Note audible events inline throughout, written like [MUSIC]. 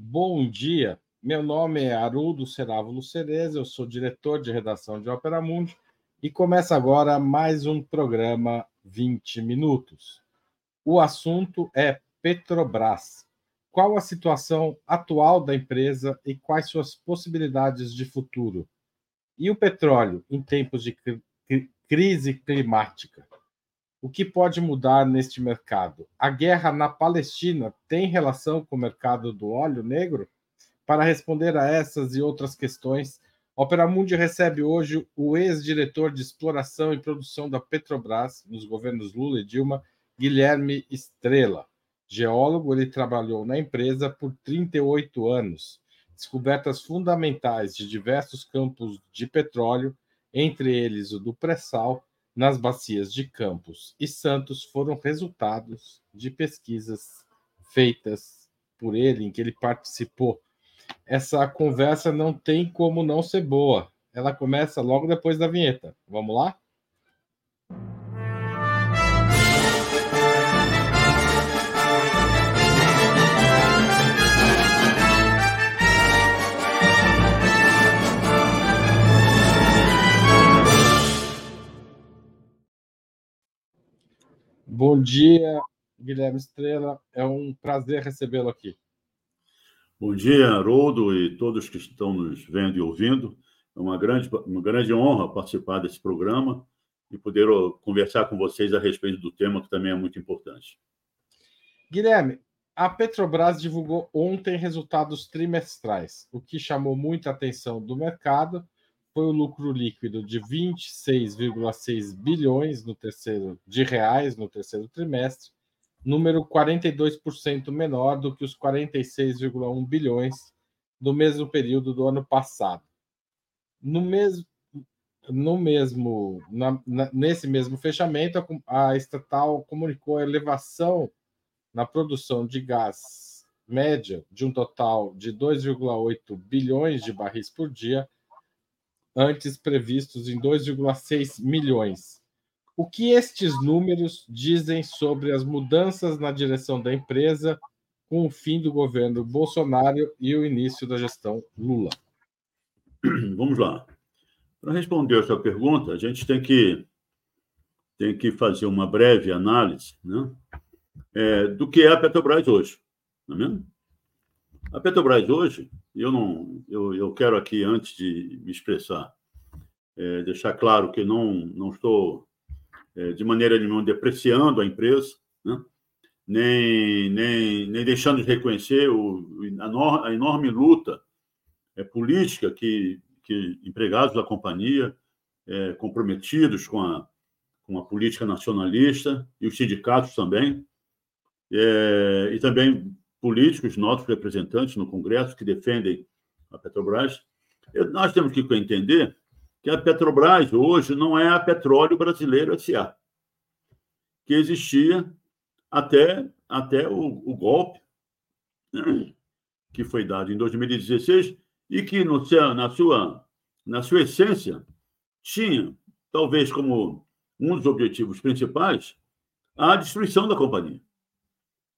Bom dia, meu nome é Haroldo Cerávulo Cereza, eu sou diretor de redação de Ópera Mundi e começa agora mais um programa 20 Minutos. O assunto é Petrobras. Qual a situação atual da empresa e quais suas possibilidades de futuro? E o petróleo em tempos de crise climática? O que pode mudar neste mercado? A guerra na Palestina tem relação com o mercado do óleo negro? Para responder a essas e outras questões, Opera Mundi recebe hoje o ex-diretor de exploração e produção da Petrobras nos governos Lula e Dilma, Guilherme Estrela. Geólogo, ele trabalhou na empresa por 38 anos. Descobertas fundamentais de diversos campos de petróleo, entre eles o do pré-sal, nas bacias de Campos e Santos foram resultados de pesquisas feitas por ele, em que ele participou. Essa conversa não tem como não ser boa. Ela começa logo depois da vinheta. Vamos lá? Bom dia, Guilherme Estrela. É um prazer recebê-lo aqui. Bom dia, Haroldo e todos que estão nos vendo e ouvindo. É uma grande, uma grande honra participar desse programa e poder conversar com vocês a respeito do tema que também é muito importante. Guilherme, a Petrobras divulgou ontem resultados trimestrais, o que chamou muita atenção do mercado foi o lucro líquido de 26,6 bilhões no terceiro de reais no terceiro trimestre, número 42% menor do que os 46,1 bilhões do mesmo período do ano passado. No mesmo no mesmo na, na, nesse mesmo fechamento a, a estatal comunicou a elevação na produção de gás média de um total de 2,8 bilhões de barris por dia antes previstos em 2,6 milhões. O que estes números dizem sobre as mudanças na direção da empresa com o fim do governo Bolsonaro e o início da gestão Lula? [CLEARS THROAT] Vamos lá. Para responder a sua pergunta, a gente tem que tem que fazer uma breve análise né, é, do que é a Petrobras hoje. Não é mesmo? A Petrobras hoje, eu não, eu, eu quero aqui antes de me expressar, é, deixar claro que não não estou é, de maneira nenhuma depreciando a empresa, né? nem, nem nem deixando de reconhecer o, a, a enorme luta é, política que que empregados da companhia é, comprometidos com a com a política nacionalista e os sindicatos também é, e também políticos, nossos representantes no Congresso que defendem a Petrobras, nós temos que entender que a Petrobras hoje não é a Petróleo Brasileiro SA, que existia até, até o, o golpe [CLEARS THROAT] que foi dado em 2016 e que no na, sua, na sua essência tinha, talvez como um dos objetivos principais, a destruição da companhia.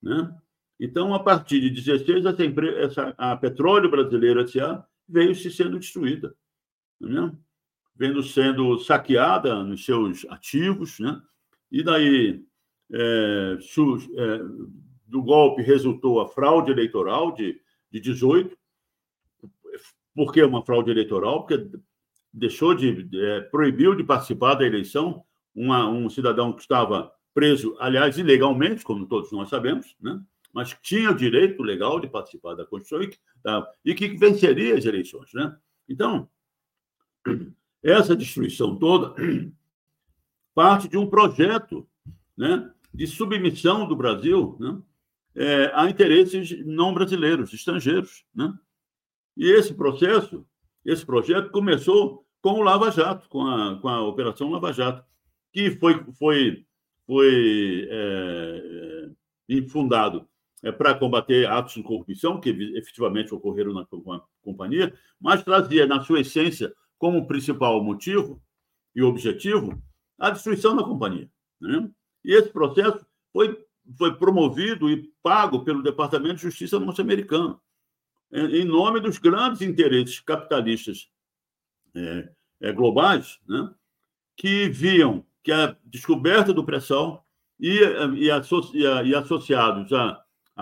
Né? Então, a partir de 16, essa essa, a Petróleo Brasileira S.A. veio se sendo destruída, né? vendo sendo saqueada nos seus ativos, né? e daí é, su, é, do golpe resultou a fraude eleitoral de, de 18. Por que uma fraude eleitoral? Porque deixou de é, proibiu de participar da eleição uma, um cidadão que estava preso, aliás, ilegalmente, como todos nós sabemos, né? Mas tinha o direito legal de participar da Constituição e e que venceria as eleições. Né? Então, [CLEARS THROAT] essa destruição toda [CLEARS THROAT] parte de um projeto né, de submissão do Brasil né, é, a interesses não brasileiros, estrangeiros. Né? E esse processo, esse projeto começou com o Lava Jato, com a, com a Operação Lava Jato, que foi, foi, foi é, é fundado é, para combater atos de corrupção que efetivamente ocorreram na companhia, mas trazia na sua essência como principal motivo e objetivo a destruição da companhia. Né? E esse processo foi, foi promovido e pago pelo Departamento de Justiça norte-americano. em nome dos grandes interesses capitalistas é, é, globais, né, que viam que a descoberta do pré-sal e, e, e, associados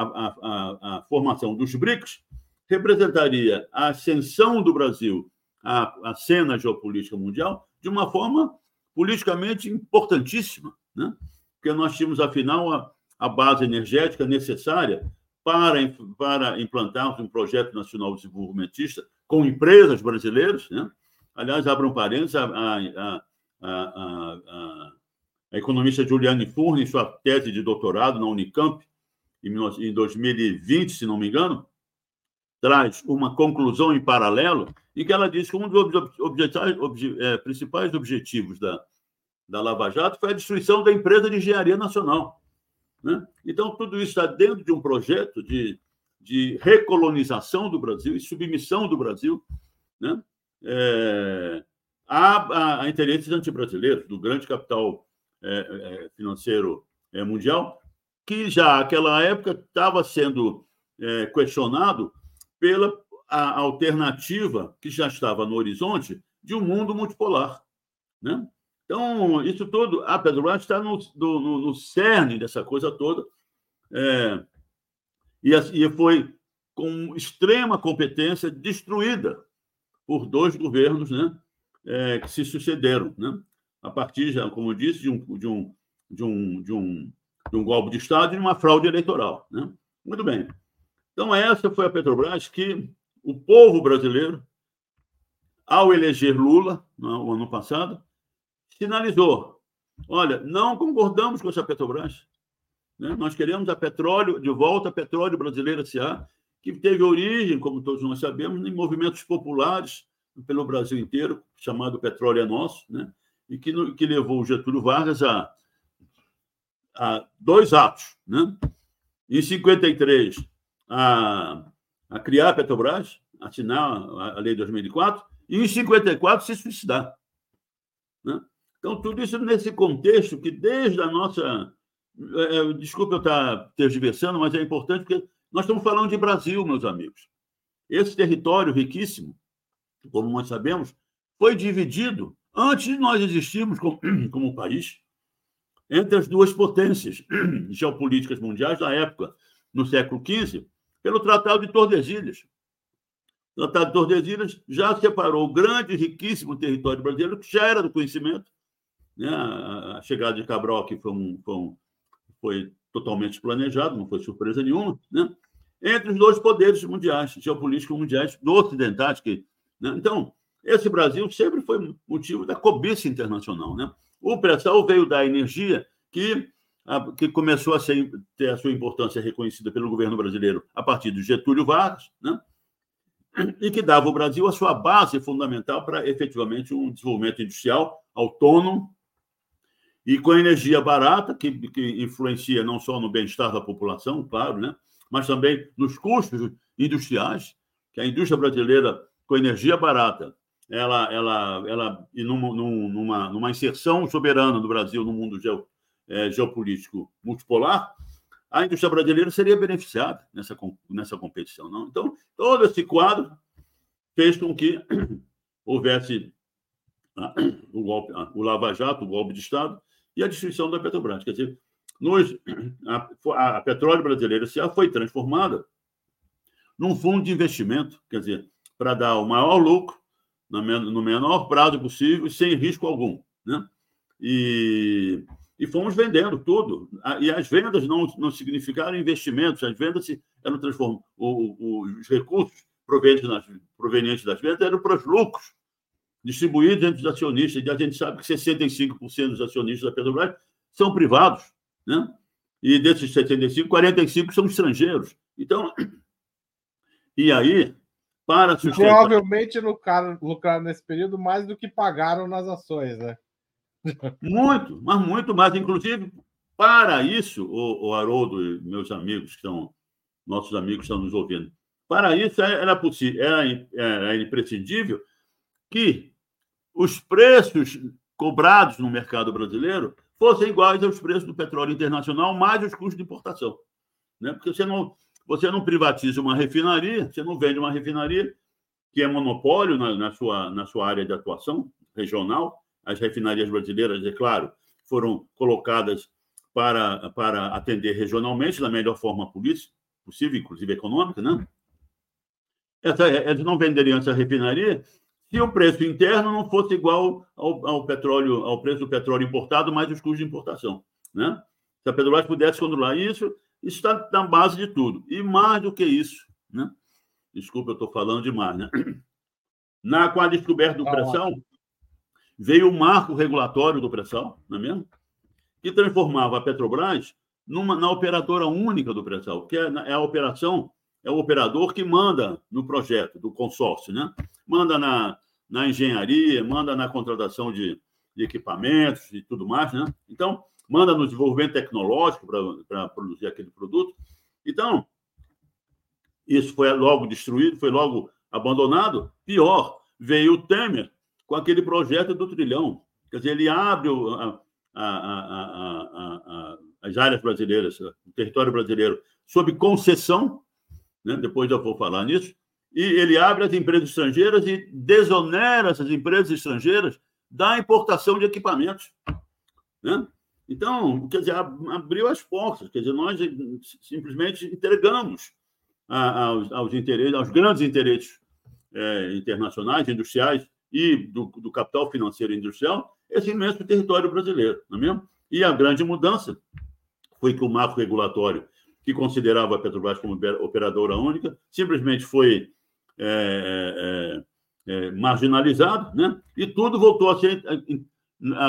à, à, à, formação dos BRICS representaria a ascensão do Brasil à, à cena geopolítica mundial de uma forma politicamente importantíssima, né? porque nós tínhamos, afinal, a, a base energética necessária para, para implantarmos um projeto nacional desenvolvimentista com empresas brasileiras. Né? Aliás, abram um parênteses, a, a, a, a, economista Juliane Furni, em sua tese de doutorado na Unicamp, em 2020, se não me engano, traz uma conclusão em paralelo, em que ela diz que um dos é, principais objetivos da, da Lava Jato foi a destruição da empresa de engenharia nacional. Né? Então, tudo isso está dentro de um projeto de, de recolonização do Brasil e submissão do Brasil né? É, a, a, a, interesses antibrasileiros, do grande capital é, é, financeiro é, mundial, que já naquela época estava sendo é, questionado pela alternativa que já estava no horizonte de um mundo multipolar. Né? Então, isso tudo, a Petrobras está no, no, no, cerne dessa coisa toda, é, e, e foi com extrema competência destruída por dois governos né, é, que se sucederam, né, a partir, já, como eu disse, de um, de um, de um, de um, de um golpe de Estado e de uma fraude eleitoral. Né? Muito bem. Então, essa foi a Petrobras que o povo brasileiro, ao eleger Lula, no ano passado, sinalizou: olha, não concordamos com essa Petrobras. Né? Nós queremos a petróleo, de volta a petróleo brasileiro S.A., que teve origem, como todos nós sabemos, em movimentos populares pelo Brasil inteiro, chamado Petróleo é Nosso, né? e que, que levou o Getúlio Vargas a, a dois atos. Né? Em 53, a, a criar a Petrobras, assinar a Lei de 2004, e em 54 se suicidar. Né? Então, tudo isso nesse contexto que, desde a nossa. É, é desculpa eu estar tergiversando, mas é importante porque nós estamos falando de Brasil, meus amigos. Esse território riquíssimo, como nós sabemos, foi dividido antes de nós existirmos como, [CLEARS THROAT] como país entre as duas potências [CLEARS THROAT] geopolíticas mundiais da época, no século XV, pelo Tratado de Tordesilhas. O Tratado de Tordesilhas já separou o grande e riquíssimo território brasileiro, que já era do conhecimento, né? A chegada de Cabral aqui foi, um, foi, um, foi totalmente planejado, não foi surpresa nenhuma, né? entre os dois poderes mundiais, geopolíticos mundiais, do ocidentais. Que, né? Então, esse Brasil sempre foi motivo da cobiça internacional. Né? O pré-sal veio da energia que, a, que começou a ser, ter a sua importância reconhecida pelo governo brasileiro a partir do Getúlio Vargas, né? e que dava ao Brasil a sua base fundamental para efetivamente um desenvolvimento industrial autônomo e com energia barata, que, que influencia não só no bem-estar da população, claro, né? mas também nos custos industriais, que a indústria brasileira, com energia barata, ela, ela, ela e numa, numa, numa inserção soberana do Brasil no mundo geo, é, geopolítico multipolar, a indústria brasileira seria beneficiada nessa, nessa competição. Não? Então, todo esse quadro fez com que [CLEARS THROAT] houvesse [CLEARS THROAT] o, golpe, o Lava Jato, o golpe de Estado, e a destruição da Petrobras. Quer dizer, nos, [CLEARS THROAT] a, a petróleo brasileira SA foi transformada num fundo de investimento, quer dizer, para dar o maior lucro no menor prazo possível e sem risco algum. Né? E, e fomos vendendo tudo. E as vendas não, não significaram investimentos, as vendas se, eram transformadas. Os recursos provenientes das, provenientes das vendas eram para os lucros distribuídos entre os acionistas. E a gente sabe que 65% dos acionistas da Petrobras são privados, né? E desses 75, 45 são estrangeiros. Então, [CLEARS THROAT] e aí, para sustentar... Provavelmente lucraram, lucraram nesse período mais do que pagaram nas ações, né? Muito, mas muito mais. Inclusive, para isso, o, o Haroldo e meus amigos, que são nossos amigos estão nos ouvindo, para isso era possível, era, era imprescindível que os preços cobrados no mercado brasileiro fossem iguais aos preços do petróleo internacional, mais os custos de importação. Né? Porque você não, você não privatiza uma refinaria, você não vende uma refinaria que é monopólio na, na, sua, na sua área de atuação regional. As refinarias brasileiras, é claro, foram colocadas para, para atender regionalmente da melhor forma possível, inclusive econômica, né? Essa, eles não venderiam essa refinaria se o preço interno não fosse igual ao, ao, petróleo, ao preço do petróleo importado mais os custos de importação, né? Se a Petrobras pudesse controlar isso, isso está na base de tudo. E mais do que isso, né? Desculpa, eu estou falando demais, né? [CLEARS THROAT] Na, com a descoberta do tá pré-sal, veio o marco regulatório do pré-sal, não é mesmo? Que transformava a Petrobras numa, na operadora única do pré-sal, que é, é a operação é o operador que manda no projeto do consórcio, né? Manda na, na engenharia, manda na contratação de, de equipamentos e tudo mais, né? Então, manda no desenvolvimento tecnológico para produzir aquele produto. Então, isso foi logo destruído, foi logo abandonado. Pior, veio o Temer com aquele projeto do trilhão. Quer dizer, ele abre a, a, a, as áreas brasileiras, o território brasileiro, sob concessão né? depois eu vou falar nisso, e ele abre as empresas estrangeiras e desonera essas empresas estrangeiras da importação de equipamentos. Né? Então, quer dizer, abriu as portas, quer dizer, nós simplesmente entregamos aos, aos interesses, aos grandes interesses é, internacionais, industriais e do, do, capital financeiro industrial, esse imenso território brasileiro, não é mesmo? E a grande mudança foi que o marco regulatório que considerava a Petrobras como operadora única, simplesmente foi é, é, marginalizado, né? e tudo voltou a ser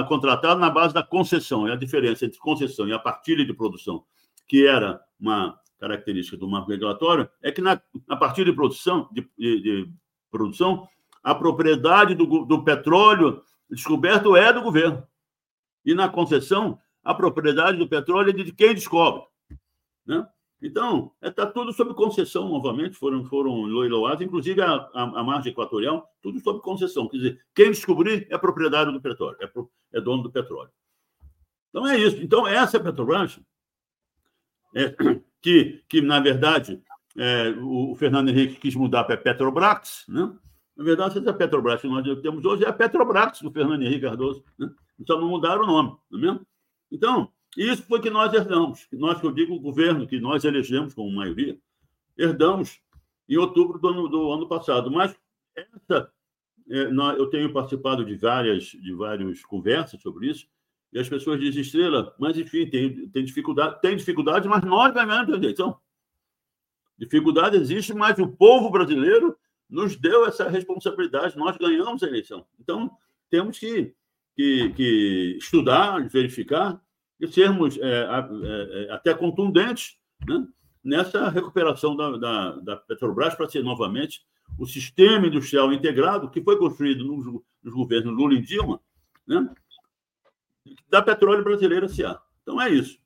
contratado na base da concessão. E a diferença entre concessão e a partilha de produção, que era uma característica do marco regulatório, é que na, na partilha de produção, de, de, de produção a propriedade do, do petróleo descoberto é do governo. E na concessão, a propriedade do petróleo é de quem descobre. Né? Então, está é, tudo sob concessão novamente, foram, foram leiloados, inclusive a, a, a, margem equatorial, tudo sob concessão. Quer dizer, quem descobrir é proprietário do petróleo, é, pro, é dono do petróleo. Então, é isso. Então, essa é a Petrobras, é, [CLEARS THROAT] que, que, na verdade, é, o, Fernando Henrique quis mudar para Petrobras, né? Na verdade, essa Petrobras que nós temos hoje é a Petrobras do Fernando Henrique Cardoso. Né? Então, não mudaram o nome, não é mesmo? Então, isso foi que nós herdamos. Nós, que eu digo, o governo que nós elegemos como maioria, herdamos em outubro do ano, do ano passado. Mas essa, é, eu tenho participado de várias, de várias conversas sobre isso, e as pessoas dizem, Estrela, mas enfim, tem, tem dificuldade, tem dificuldade, mas nós ganhamos a eleição. Dificuldade existe, mas o povo brasileiro nos deu essa responsabilidade, nós ganhamos a eleição. Então, temos que, que, que estudar, verificar, e sermos é, é, é, até contundentes né, nessa recuperação da, da, da Petrobras para ser novamente o sistema industrial integrado que foi construído nos, nos governos Lula e Dilma, né, da petróleo brasileira S.A. Então é isso.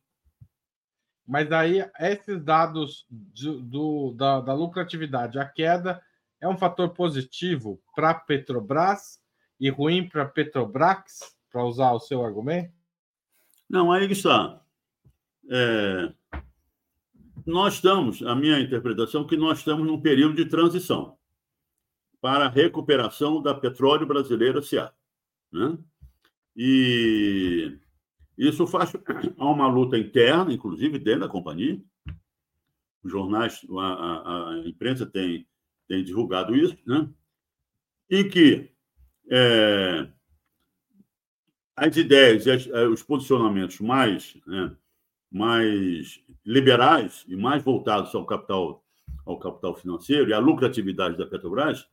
Mas aí esses dados de, do, da, da lucratividade, a queda é um fator positivo para a Petrobras e ruim para a Petrobras, para usar o seu argumento? Não, aí está. É, nós estamos, a minha interpretação, que nós estamos num período de transição para a recuperação da petróleo brasileira SA. Né? E isso faz [COUGHS] há uma luta interna, inclusive dentro da companhia. Os jornais, a, a, a imprensa tem, tem divulgado isso, né? em que é, as ideias as, eh, os posicionamentos mais, né, mais liberais e mais voltados ao capital, ao capital financeiro e à lucratividade da Petrobras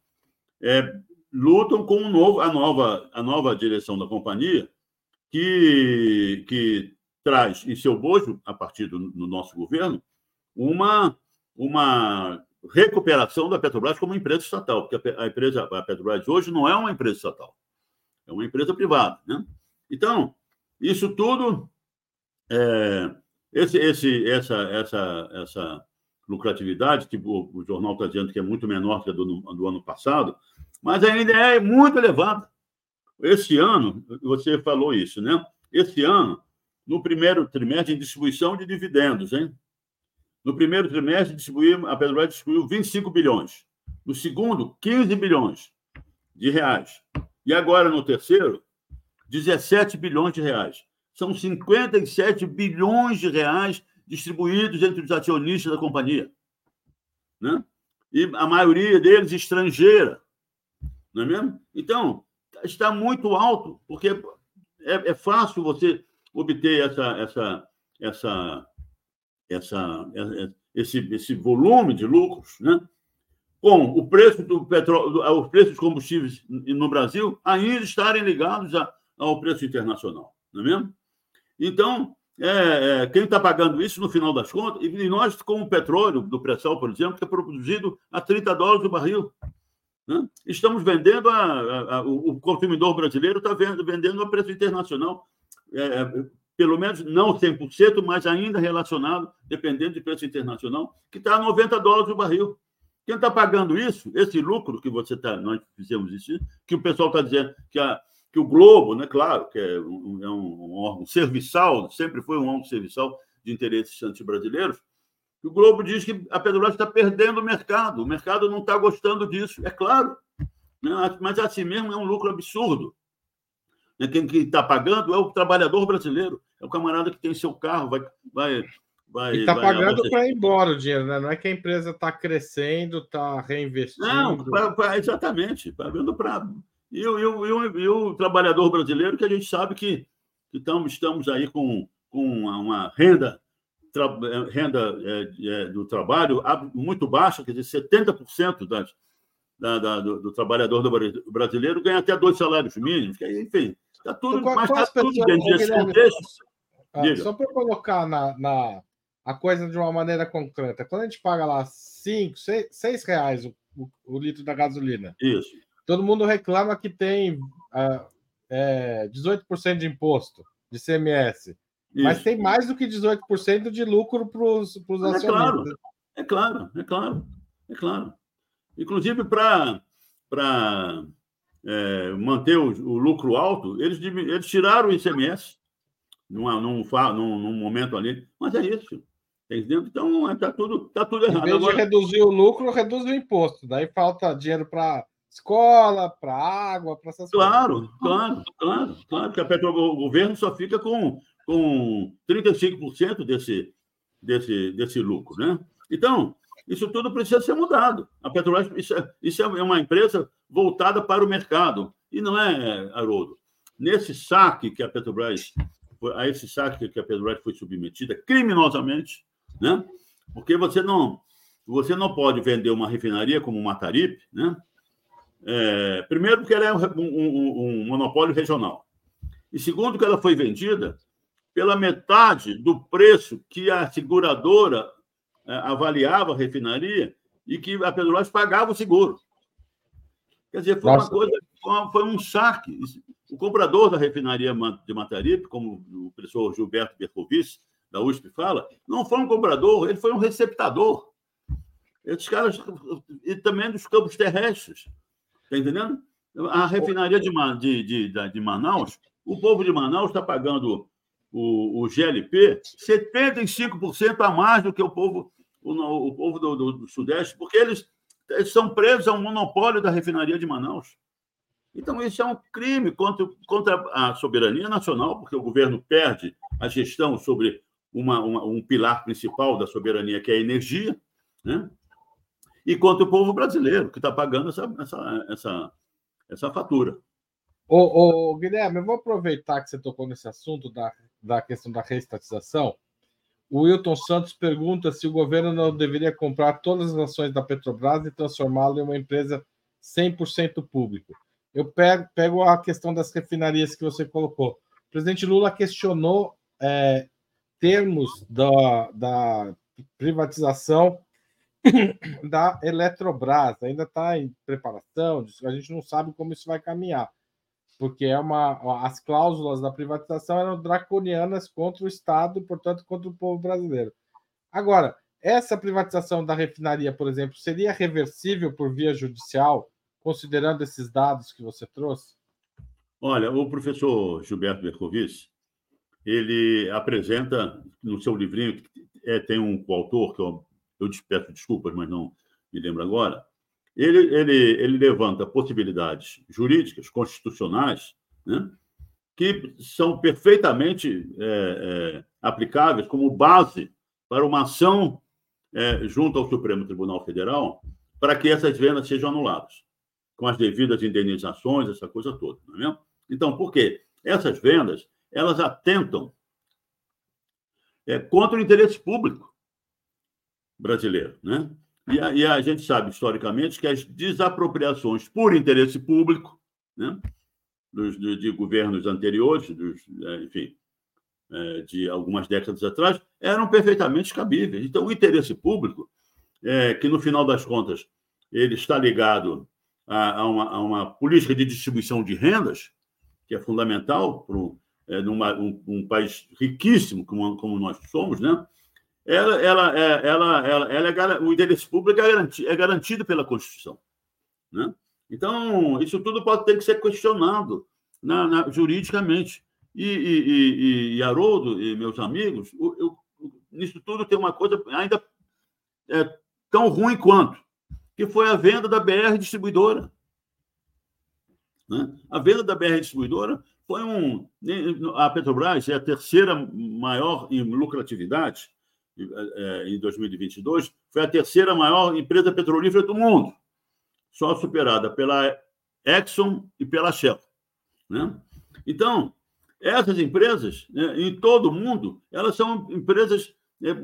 é, lutam com um novo, a, nova, a nova direção da companhia, que, que traz em seu bojo, a partir do no nosso governo, uma, uma recuperação da Petrobras como empresa estatal, porque a, a empresa a Petrobras hoje não é uma empresa estatal, é uma empresa privada, né? Então, isso tudo, é, esse, esse, essa, essa, essa lucratividade, que o, o jornal está dizendo que é muito menor que a do, do ano passado, mas ainda é muito elevada. Esse ano, você falou isso, né? Esse ano, no primeiro trimestre, em distribuição de dividendos, hein? No primeiro trimestre, distribuiu, a Petrobras distribuiu 25 bilhões. No segundo, 15 bilhões de reais. E agora, no terceiro, 17 bilhões de reais. São 57 bilhões de reais distribuídos entre os acionistas da companhia. Né? E a maioria deles estrangeira. Não é mesmo? Então, está muito alto, porque é, é fácil você obter essa, essa, essa, essa, esse, esse volume de lucros, né? com o preço do petróleo, os preços dos combustíveis no Brasil ainda estarem ligados ao preço internacional, não é mesmo? Então, é, é, quem está pagando isso no final das contas, e nós, com o petróleo do pré-sal, por exemplo, que é produzido a 30 dólares o barril, né? estamos vendendo, a, a, a, o consumidor brasileiro está vendendo a preço internacional, é, é pelo menos não 100%, mas ainda relacionado, dependendo de preço internacional, que está a 90 dólares o barril. Quem está pagando isso, esse lucro que você está, nós fizemos isso, que o pessoal está dizendo que, a, que o Globo, né, claro, que é um, é um órgão serviçal, sempre foi um órgão serviçal de interesses anti-brasileiros, o Globo diz que a Petrobras está perdendo o mercado, o mercado não está gostando disso, é claro, né? mas assim mesmo é um lucro absurdo. Né? Quem está pagando é o trabalhador brasileiro, é o camarada que tem seu carro, vai, vai Vai, e está pagando para ir embora o dinheiro, né? Não é que a empresa está crescendo, está reinvestindo. Não, pra, pra, exatamente, pagando para. E, e, e, e, o trabalhador brasileiro, que a gente sabe que, que estamos, estamos aí com, com uma, uma renda, tra, renda é, é, do trabalho muito baixa, quer dizer, 70% das, da, da, do, do, trabalhador do brasileiro ganha até dois salários mínimos, que, enfim, está tudo, então, mas está tudo dentro desse contexto. Ah, só para colocar na, na, a coisa de uma maneira concreta. Quando a gente paga lá 5, 6 reais o, o, o, litro da gasolina, Isso. Todo mundo reclama que tem uh, é, 18% de imposto, de CMS. Isso. Mas tem mais do que 18% de lucro para os é acionistas. Claro, é claro, é claro, é claro. Inclusive, para é, manter o, o, lucro alto, eles, eles tiraram o ICMS num, num, num, num momento ali. Mas é isso. Entendeu? Então, está tudo, tá tudo errado. Em vez de reduzir o lucro, reduz o imposto. Daí falta dinheiro para escola, para água, para essas claro, coisas. Claro, claro, claro. Que a Petro, o governo só fica com, com 35% desse, desse, desse lucro. Né? Então, isso tudo precisa ser mudado. A Petrobras, isso é, isso é uma empresa voltada para o mercado. E não é, Haroldo. Nesse saque que a Petrobras, a esse saque que a Petrobras foi submetida criminosamente, né? Porque você não você não pode vender uma refinaria como uma Taripe, né? É, primeiro, porque ela é um, um, um, monopólio regional. E segundo, que ela foi vendida pela metade do preço que a seguradora é, avaliava a refinaria e que a Petrobras pagava o seguro. Quer dizer, foi Nossa. uma coisa, foi um saque. O comprador da refinaria de Mataripe, como o professor Gilberto Bercovici, da USP fala, não foi um comprador, ele foi um receptador. Esses caras, e também dos campos terrestres. Está entendendo? A refinaria de, de, de, de Manaus, o povo de Manaus está pagando o, o GLP 75% a mais do que o povo, o, o povo do, do, do, Sudeste, porque eles, eles são presos a um monopólio da refinaria de Manaus. Então, isso é um crime contra, contra a soberania nacional, porque o governo perde a gestão sobre uma, uma, um pilar principal da soberania, que é a energia, né? E contra o povo brasileiro, que está pagando essa, essa, essa, essa fatura. Ô, ô, Guilherme, eu vou aproveitar que você tocou nesse assunto da, da questão da reestatização. O Wilton Santos pergunta se o governo não deveria comprar todas as ações da Petrobras e transformá-la em uma empresa 100% pública. Eu pego, pego, a questão das refinarias que você colocou. O presidente Lula questionou é, termos da, da privatização da Eletrobras. Ainda está em preparação, a gente não sabe como isso vai caminhar, porque é uma, as cláusulas da privatização eram draconianas contra o Estado e, portanto, contra o povo brasileiro. Agora, essa privatização da refinaria, por exemplo, seria reversível por via judicial, considerando esses dados que você trouxe? Olha, o professor Gilberto Bercovici, ele apresenta no seu livrinho, é, tem um coautor, que eu, eu peço desculpas, mas não me lembro agora, ele, ele, ele levanta possibilidades jurídicas, constitucionais, né, que são perfeitamente é, é, aplicáveis como base para uma ação é, junto ao Supremo Tribunal Federal para que essas vendas sejam anuladas, com as devidas indenizações, essa coisa toda. Não é mesmo? Então, por quê? Essas vendas, elas atentam é, contra o interesse público brasileiro. Né? E a, e a, gente sabe, historicamente, que as desapropriações por interesse público né, dos, de, de governos anteriores, dos, é, enfim, é, de algumas décadas atrás, eram perfeitamente cabíveis. Então, o interesse público, é, que no final das contas ele está ligado a, a, uma, a uma, política de distribuição de rendas, que é fundamental para um, é, um, um, país riquíssimo como, como nós somos, né? Ela, ela, ela, ela, ela é, o interesse público é garantido, é garantido pela Constituição. Né? Então, isso tudo pode ter que ser questionado na, na, juridicamente. E, e, e, e, Haroldo e meus amigos, eu, eu, nisso tudo tem uma coisa ainda é, tão ruim quanto, que foi a venda da BR Distribuidora. Né? A venda da BR Distribuidora foi um. A Petrobras é a terceira maior em lucratividade é, em 2022, foi a terceira maior empresa petrolífera do mundo, só superada pela Exxon e pela Shell. Né? Então, essas empresas, né, em todo o mundo, elas são empresas né,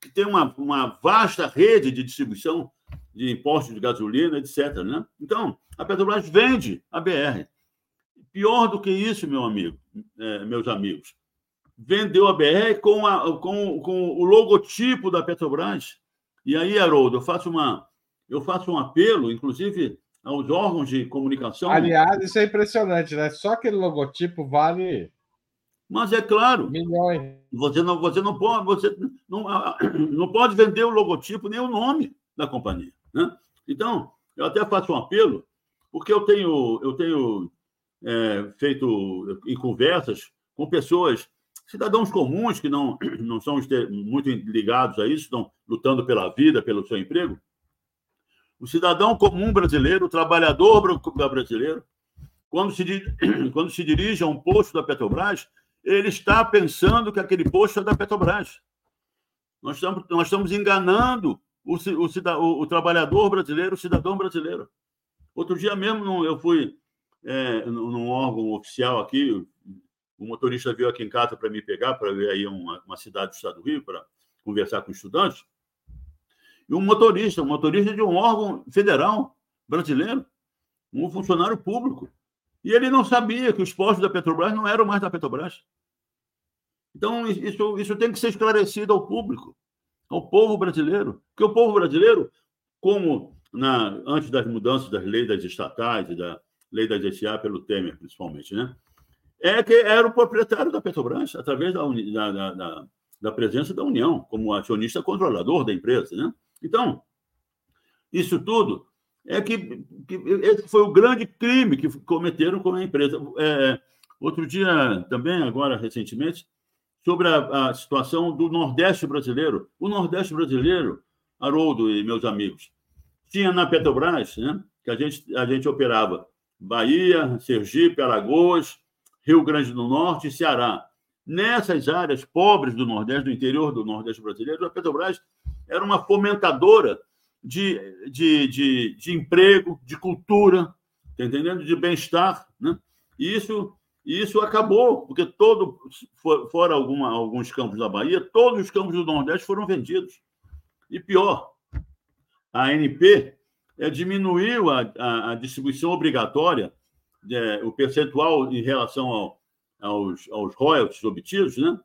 que têm uma, uma vasta rede de distribuição de impostos de gasolina, etc. Né? Então, a Petrobras vende a BR. Pior do que isso, meu amigo, é, meus amigos, vendeu a BR com, a, com, com o logotipo da Petrobras. E aí, Haroldo, eu faço, uma, eu faço um apelo, inclusive aos órgãos de comunicação. Aliás, isso é impressionante, né? Só aquele logotipo vale. Mas é claro. Milhões. Você não, você não pode, você não, não pode vender o logotipo nem o nome da companhia. Né? Então, eu até faço um apelo, porque eu tenho, eu tenho é, feito em conversas com pessoas cidadãos comuns que não, [CLEARS THROAT] não são muito ligados a isso, estão lutando pela vida, pelo seu emprego. O cidadão comum brasileiro, o trabalhador brasileiro, quando se, [CLEARS THROAT] quando se dirige a um posto da Petrobras, ele está pensando que aquele posto é da Petrobras. Nós estamos, nós estamos enganando o, o, o, trabalhador brasileiro, o cidadão brasileiro. Outro dia mesmo eu fui é, num órgão oficial aqui, o motorista veio aqui em casa para me pegar, para ver aí uma, uma cidade do estado do Rio, para conversar com estudantes. E um motorista, um motorista de um órgão federal brasileiro, um funcionário público. E ele não sabia que os postos da Petrobras não eram mais da Petrobras. Então, isso, isso tem que ser esclarecido ao público, ao povo brasileiro. Porque o povo brasileiro, como na, antes das mudanças das leis das estatais e da lei das SA pelo Temer, principalmente, né? É que era o proprietário da Petrobras, através da, da, da, da presença da União, como acionista controlador da empresa. Né? Então, isso tudo é que, que, esse foi o grande crime que cometeram com a empresa. É, outro dia, também, agora recentemente, sobre a, a, situação do Nordeste brasileiro. O Nordeste brasileiro, Haroldo e meus amigos, tinha na Petrobras, né, que a gente, a gente operava Bahia, Sergipe, Alagoas, Rio Grande do Norte e Ceará. Nessas áreas pobres do Nordeste, do interior do Nordeste brasileiro, a Petrobras era uma fomentadora de, de, de, de emprego, de cultura, tá entendendo? de bem-estar. Né? E isso, isso acabou, porque todo, fora alguma, alguns campos da Bahia, todos os campos do Nordeste foram vendidos. E pior, a ANP é, diminuiu a, a, a distribuição obrigatória é, o percentual em relação ao, aos, aos royalties obtidos, né?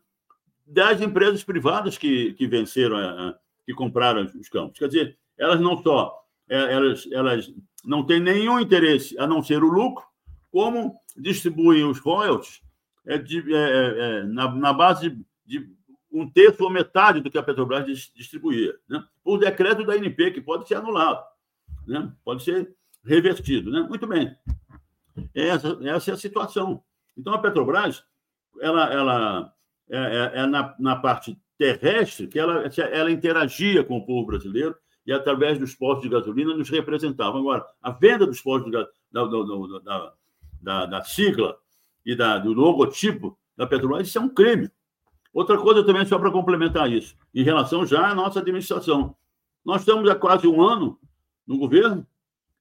das empresas privadas que, que venceram, a, que compraram os campos. Quer dizer, elas não só é, elas, elas não têm nenhum interesse a não ser o lucro, como distribuem os royalties é, de, é, é, é na, na, base de um terço ou metade do que a Petrobras distribuía, né? por decreto da ANP, que pode ser anulado, né? pode ser revertido. Né? Muito bem. Essa, essa é a situação. Então, a Petrobras, ela, ela é, é, é na, na parte terrestre que ela, ela interagia com o povo brasileiro e, através dos postos de gasolina, nos representava. Agora, a venda dos postos de, da, da, da, da, sigla e da, do logotipo da Petrobras, isso é um crime. Outra coisa também, só para complementar isso, em relação já à nossa administração. Nós estamos há quase um ano no governo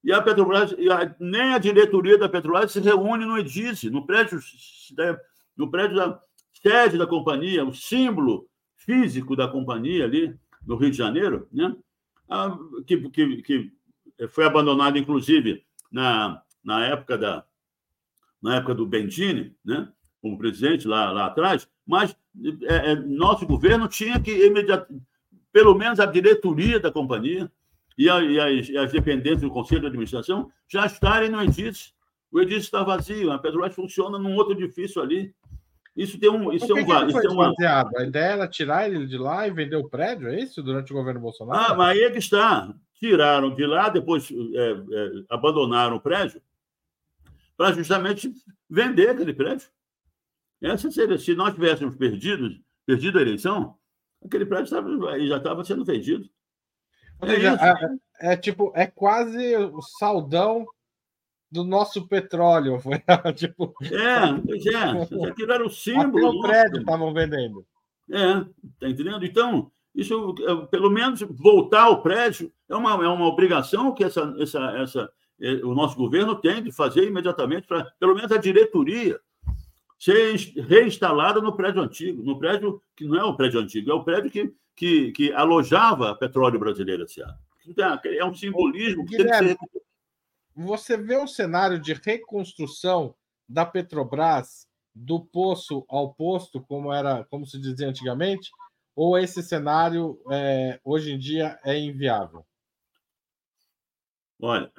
e a Petrobras, e a, nem a diretoria da Petrobras se reúne no Edice, no prédio, no prédio da sede da companhia, o símbolo físico da companhia ali no Rio de Janeiro, né? Ah, que, que, que foi abandonado, inclusive, na, na época da na época do Bendini, né? como presidente lá, lá atrás, mas é, é, nosso governo tinha que imediatamente, pelo menos a diretoria da companhia e, a, e, as, e, as, dependências do Conselho de Administração já estarem no edifício. O edifício está vazio, a Petrobras funciona num outro edifício ali. Isso tem um. Isso é um. Que isso é uma... A ideia era tirar ele de lá e vender o prédio, é isso? Durante o governo Bolsonaro? Ah, mas aí é que está. Tiraram de lá, depois é, é, abandonaram o prédio para justamente vender aquele prédio. Essa seria, se nós tivéssemos perdido, perdido a eleição, aquele prédio já estava sendo vendido. É, seja, é, é, tipo, é quase o saldão do nosso petróleo. [LAUGHS] Foi, tipo... É, pois é. Aquilo era o símbolo. Até o prédio estavam vendendo. É, tá entendendo? Então, isso, é, pelo menos, voltar ao prédio é uma, é uma obrigação que essa, essa, essa, é, o nosso governo tem de fazer imediatamente para, pelo menos, a diretoria ser reinstalada no prédio antigo, no prédio que não é o prédio antigo, é o prédio que, que, que alojava petróleo brasileiro S.A. É um simbolismo que Guilherme, tem que ser você vê o cenário de reconstrução da Petrobras do poço ao posto, como era, como se dizia antigamente, ou esse cenário é, hoje em dia é inviável? Olha,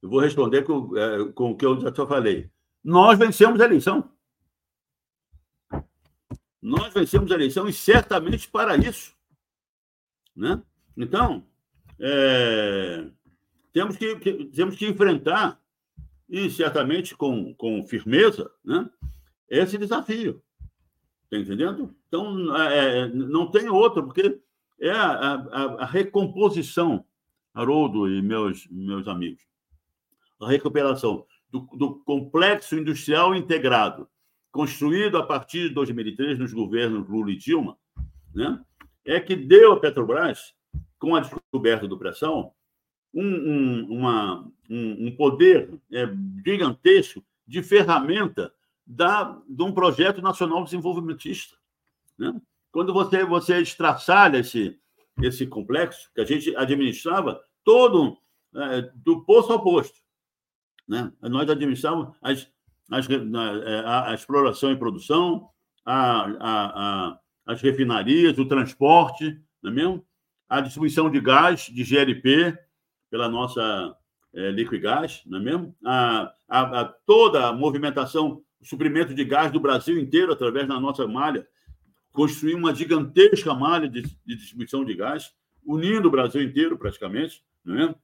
eu vou responder com, é, com o que eu já te falei. Nós vencemos a eleição. Nós vencemos a eleição e certamente para isso. Né? Então, é, temos que, temos que enfrentar, e certamente com, com firmeza, né, esse desafio. Está entendendo? Então, é, é, não tem outro, porque é a, a, a, recomposição, Haroldo e meus, meus amigos, a recuperação do, do complexo industrial integrado, construído a partir de 2003 nos governos Lula e Dilma, né, é que deu à Petrobras, com a descoberta do pressão, um, um, uma, um, um poder é, gigantesco de ferramenta da, de um projeto nacional desenvolvimentista. Né? Quando você, você estraçalha esse, esse complexo, que a gente administrava todo é, do posto ao posto. Né? Nós administrávamos as, é, a, a, exploração e produção, a, as refinarias, o transporte, não é mesmo? a distribuição de gás, de GLP, pela nossa é, Liquigás, não é mesmo? A, a, a, toda a movimentação, o suprimento de gás do Brasil inteiro através da nossa malha, construir uma gigantesca malha de, de distribuição de gás, unindo o Brasil inteiro praticamente, não é?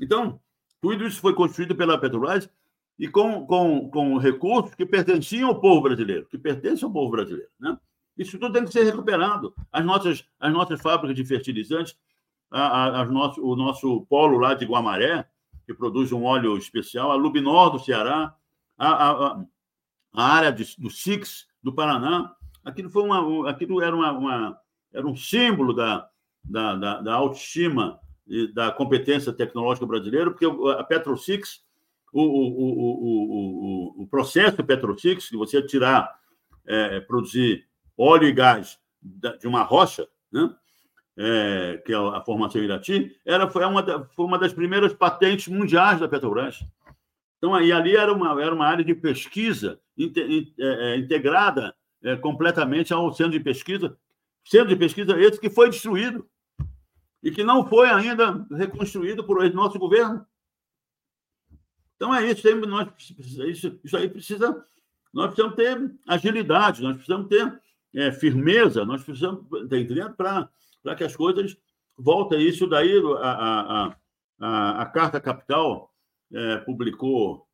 Então, tudo isso foi construído pela Petrobras e com, com, com recursos que pertenciam ao povo brasileiro, que pertencem ao povo brasileiro, né? Isso tudo tem que ser recuperado. As nossas, as nossas fábricas de fertilizantes a, a, nosso, o nosso polo lá de Guamaré, que produz um óleo especial, a Lubinor do Ceará, a, a, a área de, do SIX do Paraná. Aquilo, foi uma, aquilo era, uma, uma era um símbolo da, da, da, da autoestima e da competência tecnológica brasileira, porque a PetroSix, o, o, o, o, processo PetroSix, que você tirar, é, produzir óleo e gás de uma rocha, né? é, que é a formação Irati, era, foi, uma, foi uma das primeiras patentes mundiais da Petrobras. Então, aí, ali era uma, era uma área de pesquisa inte, é, é, integrada é, completamente ao centro de pesquisa, centro de pesquisa esse que foi destruído e que não foi ainda reconstruído por nosso governo. Então, é isso. Nós, isso, isso aí precisa. Nós precisamos ter agilidade, nós precisamos ter é, firmeza, nós precisamos, tá entendendo? Para que as coisas voltem. Isso daí, a, a, a, a Carta Capital é, publicou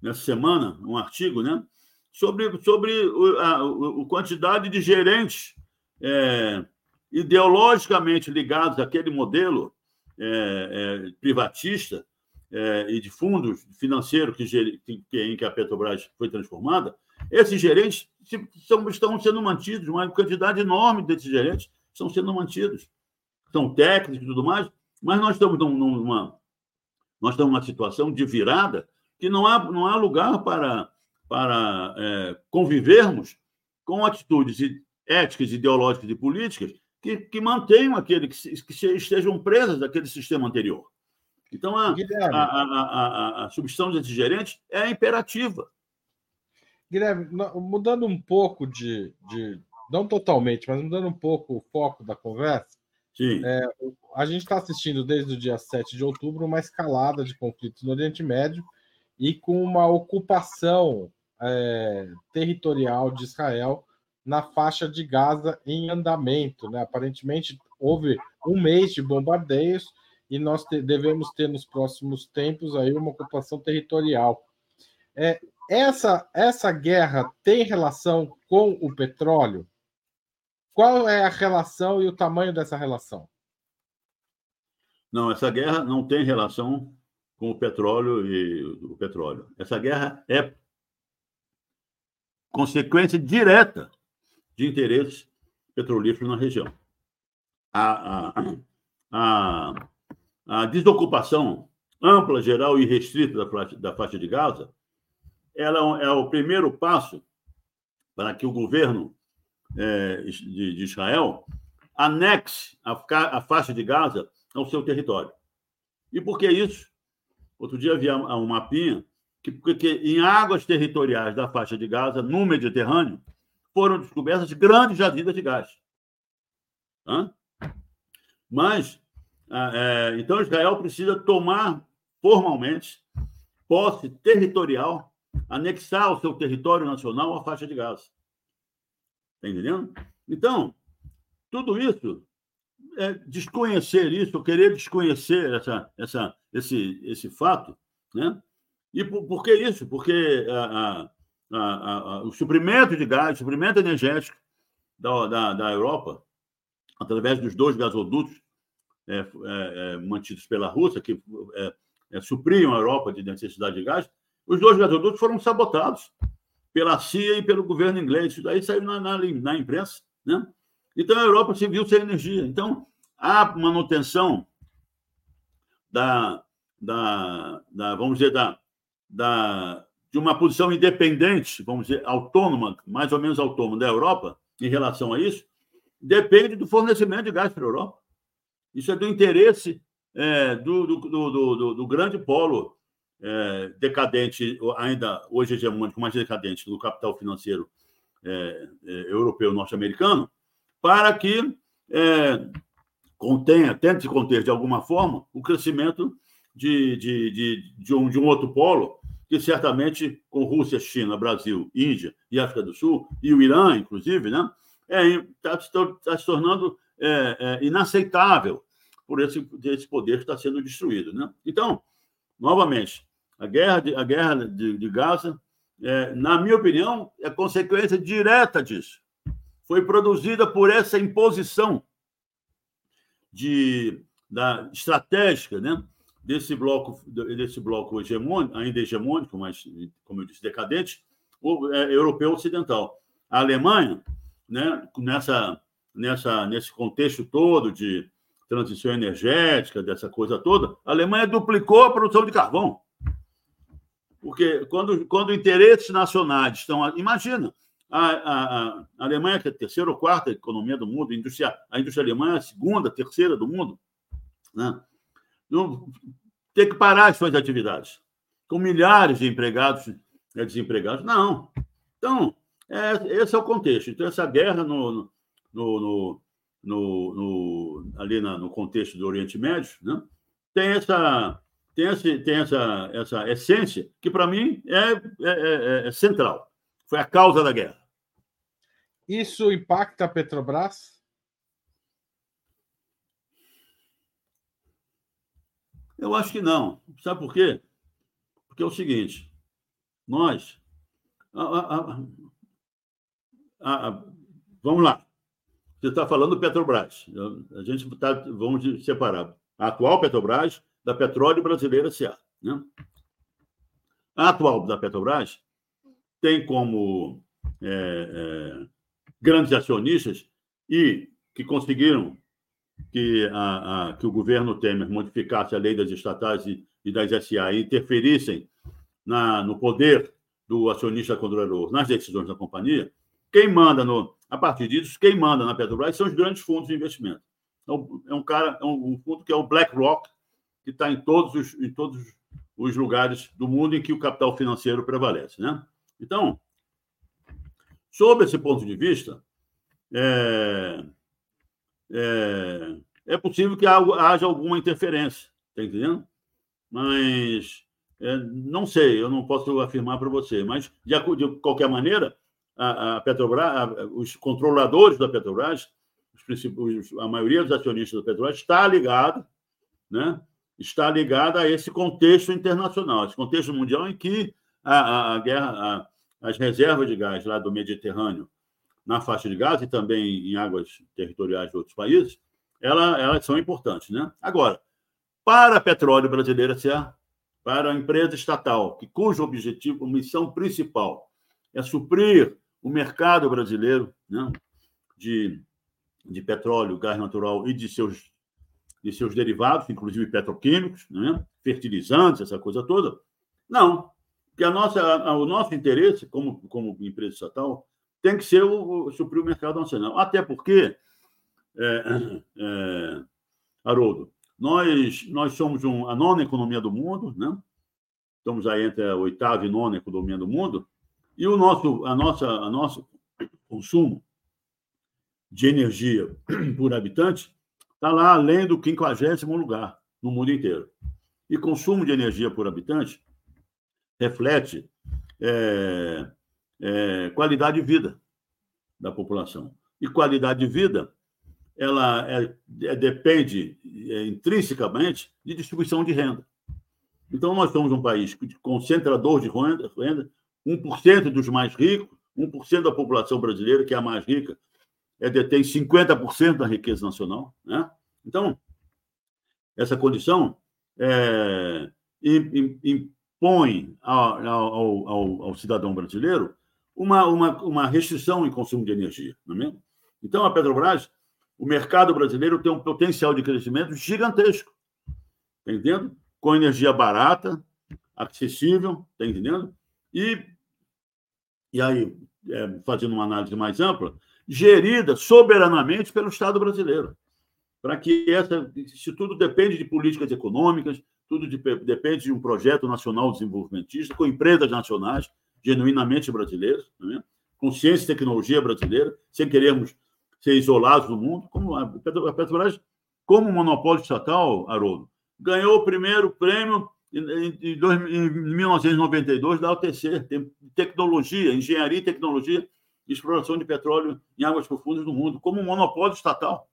nessa semana um artigo, né? sobre, sobre a, a, a quantidade de gerentes é, ideologicamente ligados àquele modelo é, é, privatista é, e de fundos financeiros que, que, em que a Petrobras foi transformada, esses gerentes são, estão sendo mantidos, uma quantidade enorme desses gerentes estão sendo mantidos. São técnicos e tudo mais, mas nós estamos numa, nós estamos numa situação de virada que não há, não há lugar para, para é, convivermos com atitudes éticas, ideológicas e políticas que, que mantenham aquele que, que estejam presas daquele sistema anterior. Então, a, a, a, a, a substituição desses gerentes é imperativa. Guilherme, mudando um pouco de, de, Não totalmente, mas mudando um pouco o foco da conversa. Sim. É, a gente está assistindo desde o dia 7 de outubro uma escalada de conflitos no Oriente Médio e com uma ocupação é, territorial de Israel na faixa de Gaza em andamento. Né? Aparentemente, houve um mês de bombardeios e nós te, devemos ter nos próximos tempos aí uma ocupação territorial. É, essa, essa guerra tem relação com o petróleo? Qual é a relação e o tamanho dessa relação? Não, essa guerra não tem relação com o petróleo e o petróleo. Essa guerra é consequência direta de interesses petrolíferos na região. A, a, a, a desocupação ampla, geral e restrita da, da faixa de Gaza ela é, é o primeiro passo para que o governo é, de, de, Israel anexe a, a faixa de Gaza ao seu território. E por que isso? Outro dia havia um mapinha que, em águas territoriais da faixa de Gaza, no Mediterrâneo, foram descobertas grandes jazidas de gás. Hã? Mas, é, então, Israel precisa tomar formalmente posse territorial, anexar ao seu território nacional a faixa de Gaza. Está entendendo? Então, tudo isso, é desconhecer isso, querer desconhecer essa, essa, esse, esse fato, né? E por, por que isso? Porque a, a a, o suprimento de gás, o suprimento energético da, da, da Europa, através dos dois gasodutos mantidos pela Rússia, que é, é, supriam a Europa de necessidade de gás, os dois gasodutos foram sabotados pela CIA e pelo governo inglês. Isso daí saiu na, na, na imprensa. Né? Então, a Europa se viu sem energia. Então, a manutenção da, da, da vamos dizer, da, da, de uma posição independente, vamos dizer, autônoma, mais ou menos autônoma da Europa, em relação a isso, depende do fornecimento de gás para a Europa. Isso é do interesse é, do, do, do, do, grande polo é, decadente, ainda hoje hegemônico, mais decadente, do capital financeiro é, é europeu norte-americano, para que é, contenha, tente conter de alguma forma o crescimento de, de, de, de, um, de um outro polo que certamente com Rússia, China, Brasil, Índia e África do Sul, e o Irã, inclusive, né, está é, tá se tornando é, é, inaceitável por esse, esse poder que está sendo destruído. Né? Então, novamente, a guerra de, a guerra de, de Gaza, é, na minha opinião, é consequência direta disso. Foi produzida por essa imposição de, da estratégica, né? desse bloco, desse bloco hegemônico, ainda hegemônico, mas, como eu disse, decadente, é, europeu ocidental. A Alemanha, né, nessa, nessa, nesse contexto todo de transição energética, dessa coisa toda, a Alemanha duplicou a produção de carvão. Porque quando, quando interesses nacionais estão. Imagina, a, a, a Alemanha, que é a terceira ou quarta economia do mundo, a indústria, a indústria alemã é a segunda, terceira do mundo. Né? não ter que parar as suas atividades, com milhares de empregados né, desempregados. Não. Então, é, esse é o contexto. Então, essa guerra no, no, no, no, no ali na, no contexto do Oriente Médio né, tem essa tem, esse, tem essa, essa essência que, para mim, é, é, é, é central. Foi a causa da guerra. Isso impacta a Petrobras? Eu acho que não. Sabe por quê? Porque é o seguinte: nós a, a, vamos lá. Você está falando do Petrobras. A gente tá, vamos separar a atual Petrobras da Petróleo Brasileira S.A. Né? A atual da Petrobras tem como é, é, grandes acionistas e que conseguiram que, a, a, que o governo Temer modificasse a lei das estatais e, e das SA e interferissem na, no poder do acionista controlador nas decisões da companhia, quem manda no, a partir disso, quem manda na Petrobras são os grandes fundos de investimento. Então, é um cara, é um, um fundo que é o BlackRock, que está em todos os, em todos os lugares do mundo em que o capital financeiro prevalece, né? Então, sob esse ponto de vista, é, é, é possível que haja alguma interferência, está entendendo? Mas é, não sei, eu não posso afirmar para você, mas de, de qualquer maneira, a, Petrobras, a, os controladores da Petrobras, os, a maioria dos acionistas da Petrobras está ligado, né? Está ligada a esse contexto internacional, esse contexto mundial em que a, a guerra, as reservas de gás lá do Mediterrâneo na faixa de gás e também em águas territoriais de outros países, ela, elas são importantes. Né? Agora, para a Petróleo Brasileira para a empresa estatal, que, cujo objetivo, missão principal é suprir o mercado brasileiro né, de, de petróleo, gás natural e de seus, de seus derivados, inclusive petroquímicos, né, fertilizantes, essa coisa toda. Não, que a nossa, a, o nosso interesse como, como empresa estatal tem que ser o, o suprir o mercado nacional. Até porque, é, é, Haroldo, nós, nós somos um, a nona economia do mundo, né? estamos aí entre a oitava e nona economia do mundo, e o nosso, a nossa, a nosso consumo de energia [CLEARS THROAT] por habitante está lá além do quinquagésimo lugar no mundo inteiro. E consumo de energia por habitante reflete é, é, qualidade de vida da população. E qualidade de vida, ela é, é, depende é, intrinsecamente de distribuição de renda. Então, nós somos um país concentrador de renda, renda 1% dos mais ricos, 1% da população brasileira, que é a mais rica, é, detém 50% da riqueza nacional. Né? Então, essa condição é, impõe ao, ao, ao, ao cidadão brasileiro uma, uma, uma restrição em consumo de energia. Não é mesmo? Então, a Petrobras, o mercado brasileiro tem um potencial de crescimento gigantesco. Está entendendo? Com energia barata, acessível, está entendendo? E, e aí, é, fazendo uma análise mais ampla, gerida soberanamente pelo Estado brasileiro. Para que essa. Isso tudo depende de políticas econômicas, tudo de, depende de um projeto nacional desenvolvimentista, com empresas nacionais genuinamente brasileiras, é? com ciência e tecnologia brasileira, sem querermos ser isolados do mundo, como a Petrobras, como monopólio estatal, Haroldo, ganhou o primeiro prêmio em, em 1992 da OTC, tecnologia, engenharia e tecnologia de exploração de petróleo em águas profundas do mundo, como monopólio estatal.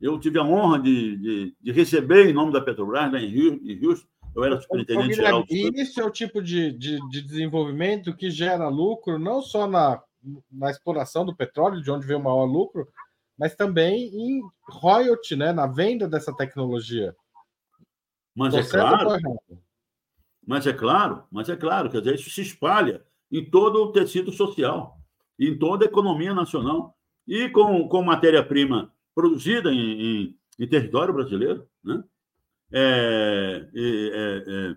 Eu tive a honra de, de, de receber, em nome da Petrobras, né, em Houston, eu era superintendente geral. E isso é o tipo de, de, de, desenvolvimento que gera lucro, não só na, na exploração do petróleo, de onde vem o maior lucro, mas também em royalty, né, na venda dessa tecnologia. Mas Tô é claro. Mas é claro, mas é claro, quer dizer, isso se espalha em todo o tecido social, em toda a economia nacional e com, com matéria-prima produzida em, em, em território brasileiro, né? é, é,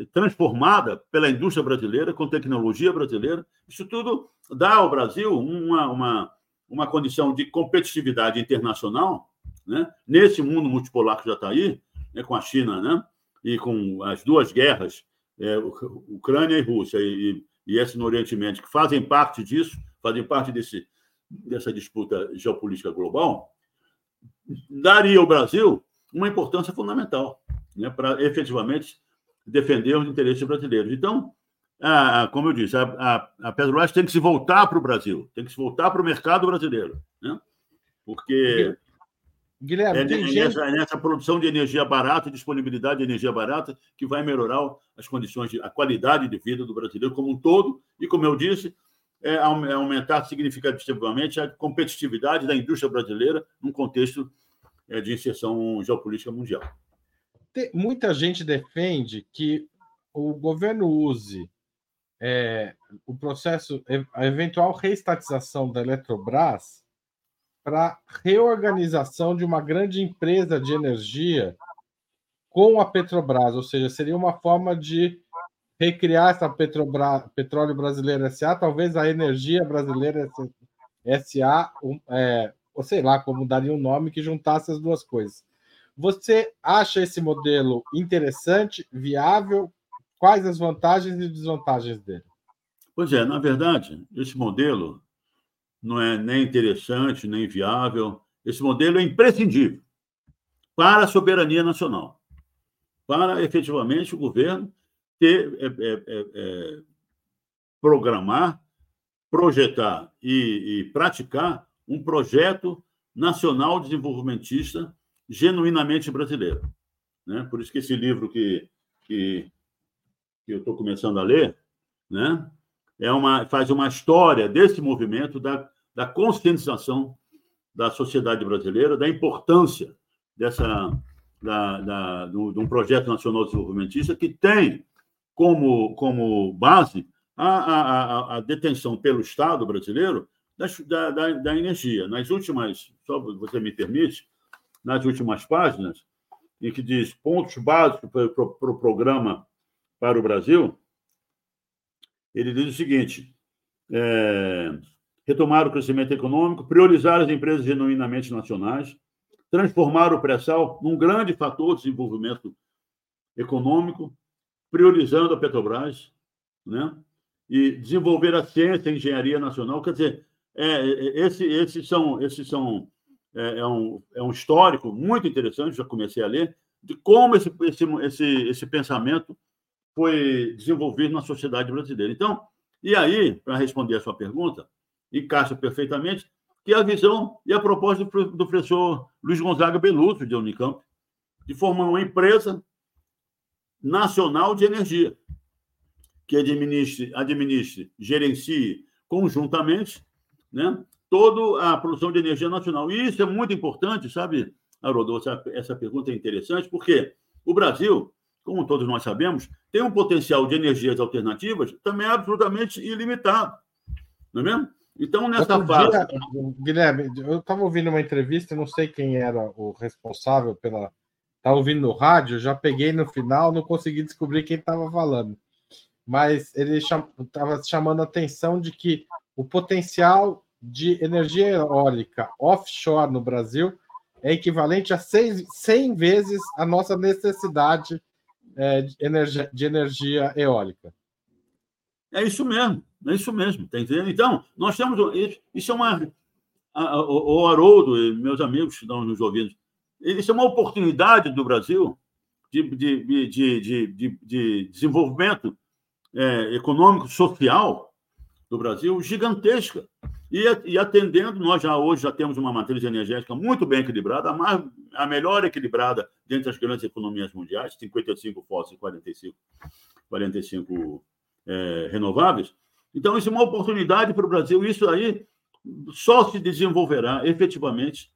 é, transformada pela indústria brasileira, com tecnologia brasileira. Isso tudo dá ao Brasil uma, uma, uma condição de competitividade internacional, né? nesse mundo multipolar que já está aí, né? com a China né? E com as duas guerras, é, Ucrânia e Rússia, e, e esse no Oriente Médio, que fazem parte disso, fazem parte desse, dessa disputa geopolítica global, daria ao Brasil uma importância fundamental né, para efetivamente defender os interesses brasileiros. Então, a, como eu disse, a, a, a Petrobras tem que se voltar para o Brasil, tem que se voltar para o mercado brasileiro, né? porque Guilherme, é, é, gente... nessa, nessa, produção de energia barata, disponibilidade de energia barata, que vai melhorar as condições, de, a qualidade de vida do brasileiro como um todo, e, como eu disse, é, é aumentar significativamente a competitividade da indústria brasileira num contexto é, de inserção geopolítica mundial. Muita gente defende que o governo use é, o processo, a eventual reestatização da Eletrobras para reorganização de uma grande empresa de energia com a Petrobras, ou seja, seria uma forma de recriar essa Petrobras, Petróleo Brasileiro SA, talvez a Energia Brasileira SA, é, ou sei lá como daria um nome que juntasse as duas coisas. Você acha esse modelo interessante, viável? Quais as vantagens e desvantagens dele? Pois é, na verdade, esse modelo não é nem interessante, nem viável. Esse modelo é imprescindível para a soberania nacional, para efetivamente o governo ter, é, é, é, é programar, projetar e, e, praticar um projeto nacional desenvolvimentista genuinamente brasileiro. Né? Por isso que esse livro que, que, que eu estou começando a ler né? é uma, faz uma história desse movimento da da conscientização da sociedade brasileira, da importância dessa da, da, de um projeto nacional desenvolvimentista que tem como, como base a, a, a, detenção pelo Estado brasileiro da, da, da, energia. Nas últimas, só você me permite, nas últimas páginas, em que diz pontos básicos para o programa para o Brasil, ele diz o seguinte: é, retomar o crescimento econômico, priorizar as empresas genuinamente nacionais, transformar o pré-sal num grande fator de desenvolvimento econômico, priorizando a Petrobras, né? e desenvolver a ciência e a engenharia nacional. Quer dizer, é, é, esse, esses são, esses são é, é, um, é um histórico muito interessante, já comecei a ler, de como esse, esse, esse, esse pensamento foi desenvolvido na sociedade brasileira. Então, e aí, para responder a sua pergunta, encaixa perfeitamente, que é a visão e a proposta do professor Luiz Gonzaga Beluto, de Unicamp, de formar uma empresa nacional de energia, que administre, administre gerencie conjuntamente né, toda a produção de energia nacional. E isso é muito importante, sabe, Haroldo? Essa, essa pergunta é interessante, porque o Brasil, como todos nós sabemos, tem um potencial de energias alternativas também absolutamente ilimitado. Não é mesmo? Então, nessa Outro fase. Dia, Guilherme, eu estava ouvindo uma entrevista, não sei quem era o responsável pela. Estava ouvindo no rádio, já peguei no final, não consegui descobrir quem estava falando. Mas ele estava chamando a atenção de que o potencial de energia eólica offshore no Brasil é equivalente a seis, 100 vezes a nossa necessidade é, de, energia, de energia eólica. É isso mesmo. É isso mesmo, tá entendendo? Então, nós temos. Isso é uma. O Haroldo, meus amigos que estão nos ouvindo, isso é uma oportunidade do Brasil de, de, de, de, de desenvolvimento é, econômico, social do Brasil gigantesca. E, e, atendendo, nós já hoje já temos uma matriz energética muito bem equilibrada, a, mais, a melhor equilibrada dentre as grandes economias mundiais, 55 fósseis e 45, 45 é, renováveis. Então, isso é uma oportunidade para o Brasil. Isso aí só se desenvolverá efetivamente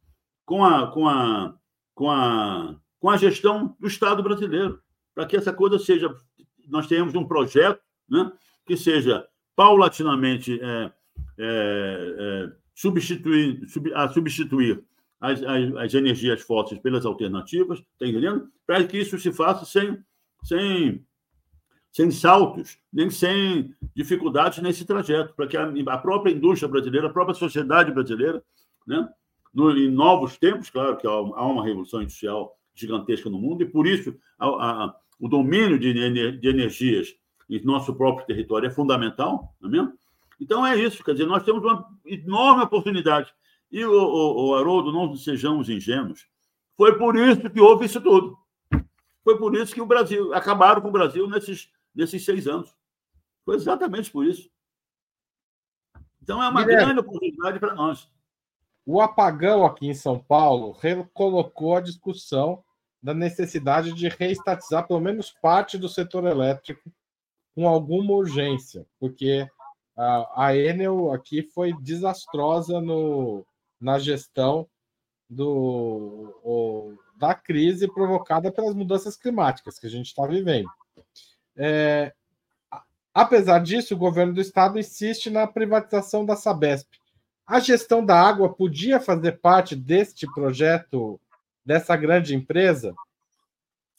com a, com a, com a, com a gestão do Estado brasileiro, para que essa coisa seja. Nós tenhamos um projeto né, que seja paulatinamente é, é, é, substituir, sub, a substituir as, as, as, energias fósseis pelas alternativas, está entendendo? Para que isso se faça sem, sem sem saltos, nem sem dificuldades nesse trajeto, para que a, a, própria indústria brasileira, a própria sociedade brasileira, né, no, em novos tempos, claro que há, há, uma revolução industrial gigantesca no mundo, e por isso a, a, o domínio de, de, energias em nosso próprio território é fundamental, não é mesmo? Então é isso, quer dizer, nós temos uma enorme oportunidade. E, o, o, o Haroldo, não sejamos ingênuos, foi por isso que houve isso tudo. Foi por isso que o Brasil, acabaram com o Brasil nesses nesses seis anos. Foi exatamente por isso. Então, é uma Guilherme, grande oportunidade para nós. o apagão aqui em São Paulo recolocou a discussão da necessidade de reestatizar pelo menos parte do setor elétrico com alguma urgência, porque a, a Enel aqui foi desastrosa no, na gestão do, o, da crise provocada pelas mudanças climáticas que a gente está vivendo. É, apesar disso, o governo do estado insiste na privatização da Sabesp. A gestão da água podia fazer parte deste projeto, dessa grande empresa?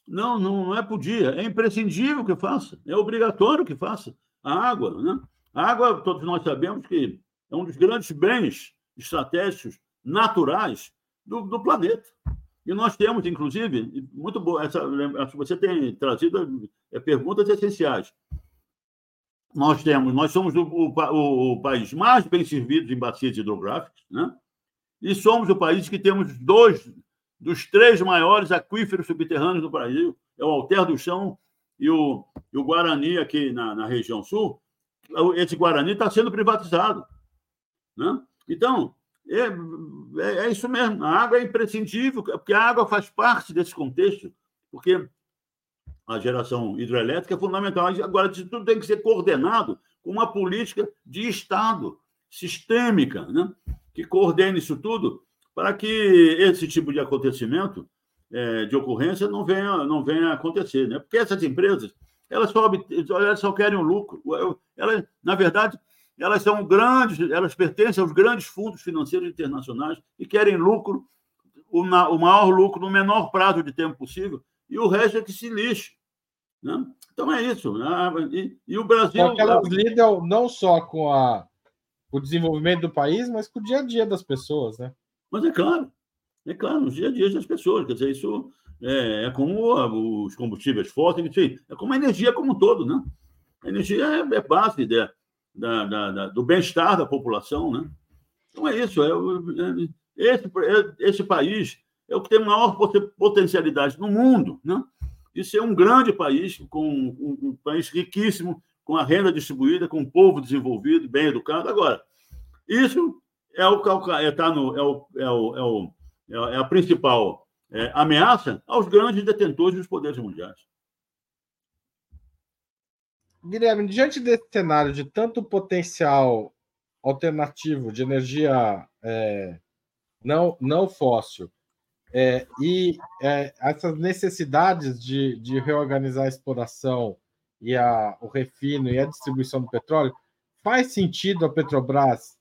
Não, não é podia. É imprescindível que faça. É obrigatório que faça. A água, né? A água, todos nós sabemos que é um dos grandes bens estratégicos naturais do, do planeta. E nós temos, inclusive, muito boa, essa, você tem trazido é, perguntas essenciais. Nós temos, nós somos o, o, o, país mais bem servido em bacias hidrográficas, né? E somos o país que temos dois dos três maiores aquíferos subterrâneos do Brasil, é o Alter do Chão e o, e o Guarani aqui na, na região sul. Esse Guarani está sendo privatizado, né? Então, é, é, é, isso mesmo. A água é imprescindível, porque a água faz parte desse contexto, porque a geração hidrelétrica é fundamental. Agora, isso tudo tem que ser coordenado com uma política de Estado sistêmica, né? que coordene isso tudo para que esse tipo de acontecimento, é, de ocorrência, não venha, não venha acontecer. Né? Porque essas empresas, elas só, elas só querem o lucro. Elas, na verdade, elas são grandes, elas pertencem aos grandes fundos financeiros internacionais e querem lucro, o, maior lucro no menor prazo de tempo possível, e o resto é que se lixe. Né? Então é isso. Né? E, e, o Brasil. Porque elas lidam não só com a, o desenvolvimento do país, mas com o dia a dia das pessoas, né? Mas é claro, é claro, no dia a dia das pessoas. Quer dizer, isso é, é como os combustíveis fósseis, enfim, é como a energia como um todo, né? A energia é, é base de, da, da, da, do bem-estar da população, né? Então é isso. É, é, esse, é, esse país é o que tem maior potencialidade no mundo, né? De ser um grande país, com um, um país riquíssimo, com a renda distribuída, com um povo desenvolvido, bem educado. Agora, isso é o é, tá no, é, o, é, o, é, o, é a principal é, ameaça aos grandes detentores dos poderes mundiais. Guilherme, diante desse cenário de tanto potencial alternativo de energia é, não, não fóssil é, e é, essas necessidades de, de reorganizar a exploração e a, o refino e a distribuição do petróleo, faz sentido a Petrobras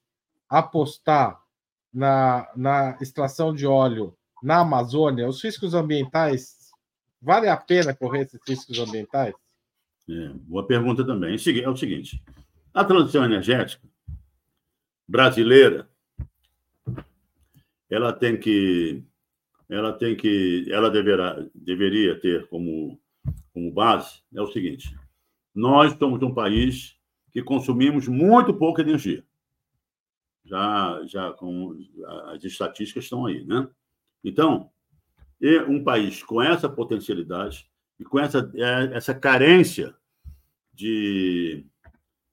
apostar na, na extração de óleo na Amazônia? Os riscos ambientais, vale a pena correr esses riscos ambientais? É, boa pergunta também. É o seguinte: a transição energética brasileira ela tem que ela tem que ela deverá deveria ter como como base é o seguinte nós somos um país que consumimos muito pouca energia já já com as estatísticas estão aí né então um país com essa potencialidade e com essa, é, essa carência de,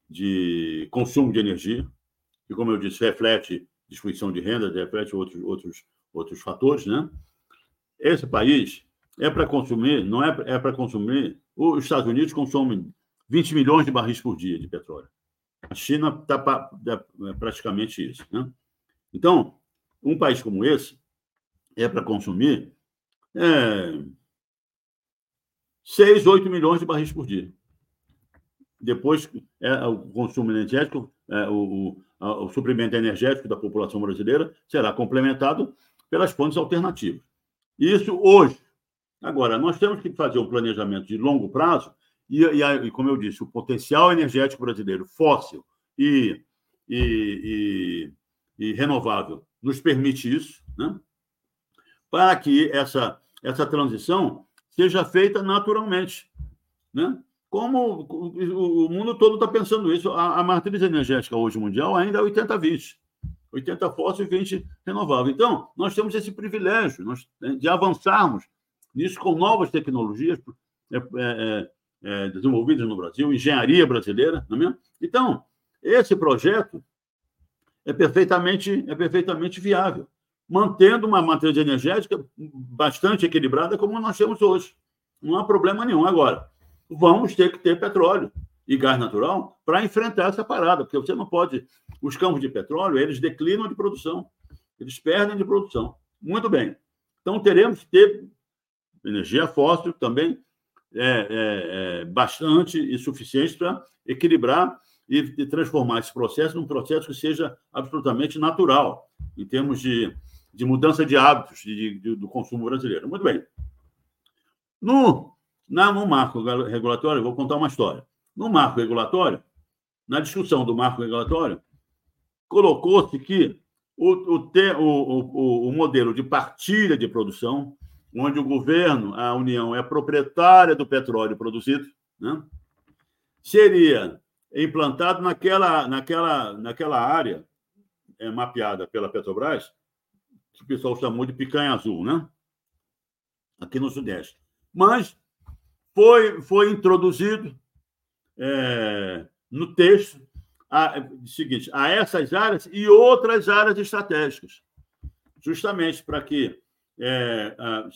de consumo de energia, que, como eu disse, reflete distribuição de renda, reflete outros, outros, outros fatores, né? Esse país é para consumir, não é, é para consumir. Os Estados Unidos consomem 20 milhões de barris por dia de petróleo. A China está é praticamente isso. Né? Então, um país como esse é para consumir é, 6, 8 milhões de barris por dia. Depois, é, o consumo energético, é, o, o, o suprimento energético da população brasileira será complementado pelas fontes alternativas. Isso hoje. Agora, nós temos que fazer um planejamento de longo prazo, e, e, e como eu disse, o potencial energético brasileiro fóssil e, e, e renovável nos permite isso, né? para que essa, essa transição seja feita naturalmente. Né? Como o mundo todo está pensando isso, a, a, matriz energética hoje mundial ainda é 80-20. 80 fóssil e 20 renovável. Então, nós temos esse privilégio nós, né, de avançarmos nisso com novas tecnologias é, é, é, é, desenvolvidas no Brasil, engenharia brasileira, não é mesmo? Então, esse projeto é perfeitamente, é perfeitamente viável, mantendo uma matriz energética bastante equilibrada como nós temos hoje. Não há problema nenhum. Agora, vamos ter que ter petróleo e gás natural para enfrentar essa parada, porque você não pode. Os campos de petróleo, eles declinam de produção, eles perdem de produção. Muito bem. Então, teremos que ter energia fóssil também é, é, é bastante e suficiente para equilibrar e, e, transformar esse processo num processo que seja absolutamente natural, em termos de, de mudança de hábitos de, de, do consumo brasileiro. Muito bem. No, na, no marco regulatório, vou contar uma história. No marco regulatório, na discussão do marco regulatório, colocou-se que o, o, o, o, modelo de partilha de produção, onde o governo, a União, é proprietária do petróleo produzido, né, seria implantado naquela, naquela, naquela área é, mapeada pela Petrobras, que o pessoal chamou de picanha azul, né? aqui no Sudeste. Mas foi, foi introduzido é, no texto a, seguinte, a essas áreas e outras áreas estratégicas, justamente para que é, a,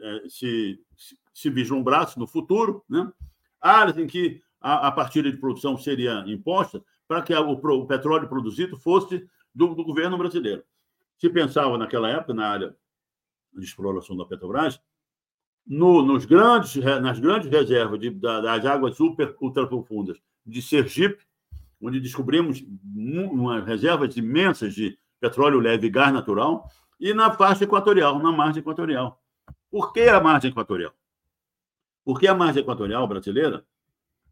é, se, se vislumbrasse no futuro né, áreas em que a, a partilha de produção seria imposta para que o, o, petróleo produzido fosse do, do governo brasileiro. Se pensava naquela época, na área de exploração da Petrobras, no, nos grandes, nas grandes reservas de, das águas super ultraprofundas de Sergipe, onde descobrimos uma, reservas imensas de petróleo leve e gás natural, e na faixa equatorial, na margem equatorial. Por que a margem equatorial? Porque a margem equatorial brasileira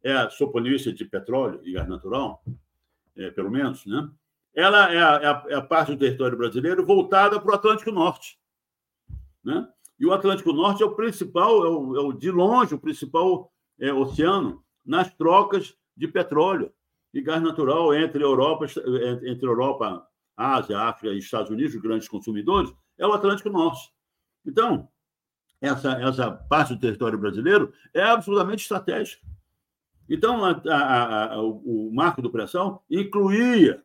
é a soponista de petróleo e gás natural, é, pelo menos, né? ela é a, é, a, é a, parte do território brasileiro voltada para o Atlântico Norte. Né? E o Atlântico Norte é o principal, é o, é o de longe, o principal é, oceano nas trocas de petróleo e gás natural entre Europa, entre Europa, Ásia, África e Estados Unidos, os grandes consumidores, é o Atlântico Norte. Então, essa, essa parte do território brasileiro é absolutamente estratégica. Então, a, a, a, o, o marco do pressão incluía,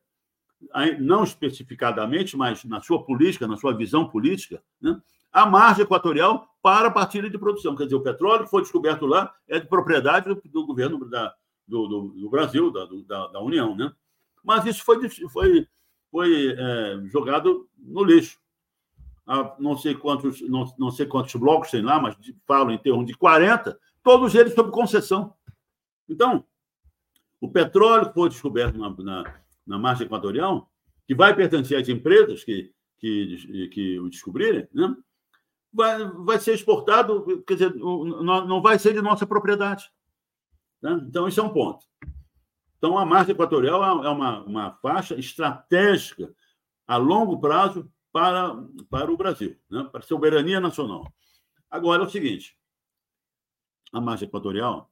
não especificadamente, mas na sua política, na sua visão política, né, a margem equatorial para a partilha de produção. Quer dizer, o petróleo que foi descoberto lá é de propriedade do, do governo da, do, do, do, Brasil, da, da, da, União. Né? Mas isso foi, foi, foi é, jogado no lixo. Há não sei quantos, não, não sei quantos blocos tem lá, mas falam em termos de 40, todos eles sob concessão. Então, o petróleo que foi descoberto na, na, na margem equatorial, que vai pertencer às empresas que, que, que o descobrirem, né? Vai, vai ser exportado, quer dizer, não, vai ser de nossa propriedade. Né? Então, isso é um ponto. Então, a margem equatorial é uma, uma faixa estratégica a longo prazo para, para o Brasil, né? para a soberania nacional. Agora, é o seguinte: a margem equatorial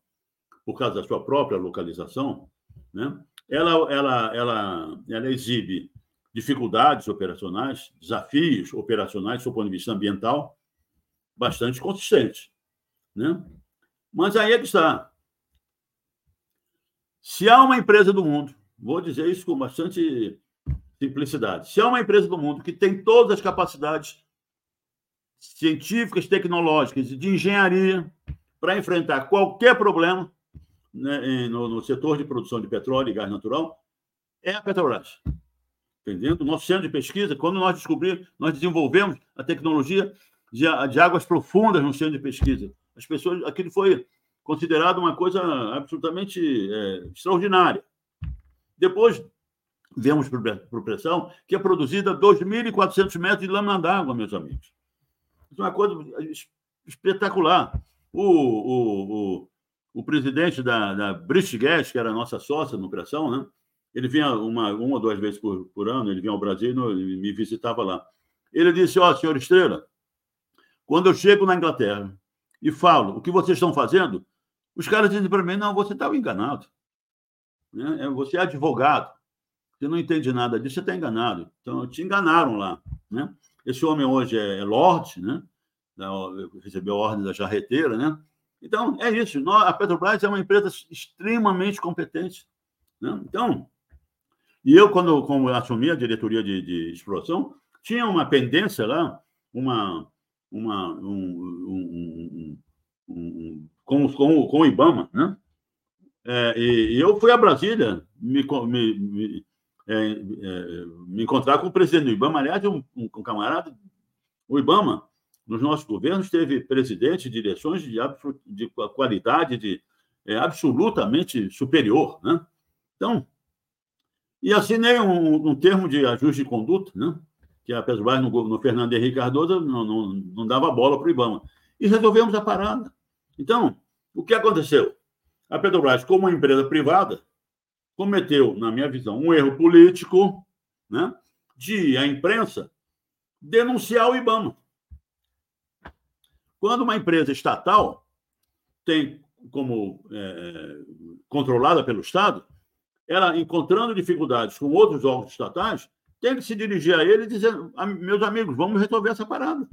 por causa da sua própria localização, né? ela, ela, ela, ela exibe dificuldades operacionais, desafios operacionais, do ponto de vista ambiental, bastante consistentes. Né? Mas aí é que está. Se há uma empresa do mundo, vou dizer isso com bastante simplicidade, se há uma empresa do mundo que tem todas as capacidades científicas, tecnológicas e de engenharia para enfrentar qualquer problema, né, no, no, setor de produção de petróleo e gás natural é a Petrobras. Entendendo? Nosso centro de pesquisa, quando nós descobrimos, nós desenvolvemos a tecnologia de, de águas profundas no centro de pesquisa. As pessoas, aquilo foi considerado uma coisa absolutamente é, extraordinária. Depois, vemos por pressão que é produzida 2.400 metros de lâmina d'água, meus amigos. Isso é uma coisa espetacular. O, o, o, o presidente da, da British Gas, que era a nossa sócia no Pressão, né? ele vinha uma, uma ou duas vezes por, por ano, ele vinha ao Brasil e me visitava lá. Ele disse, ó, oh, senhor Estrela, quando eu chego na Inglaterra e falo o que vocês estão fazendo, os caras dizem para mim, não, você estava enganado. Né? É, você é advogado, você não entende nada disso, você está enganado. Então, te enganaram lá. Né? Esse homem hoje é, é Lorde, né? recebeu a ordem da jarreteira, né? Então, é isso. A Petrobras é uma empresa extremamente competente. Né? Então, E eu, quando, quando assumi a diretoria de, de exploração, tinha uma pendência lá, uma, uma, um, um, um, com, com, com o IBAMA, né? É, e, eu fui a Brasília me, me, me, é, é, me, encontrar com o presidente do IBAMA, aliás, um, um, camarada, o IBAMA, nos nossos governos, teve presidente, direções de, de qualidade de, é, absolutamente superior. Né? Então, e assinei um, um termo de ajuste de conduta, né? Que a Petrobras, no, no Fernando Henrique Cardoso, não, não, não dava bola para o IBAMA. E resolvemos a parada. Então, o que aconteceu? A Petrobras, como uma empresa privada, cometeu, na minha visão, um erro político né, de a imprensa denunciar o IBAMA. Quando uma empresa estatal tem como é, controlada pelo Estado, ela encontrando dificuldades com outros órgãos estatais, tem que se dirigir a ele dizer: meus amigos, vamos resolver essa parada.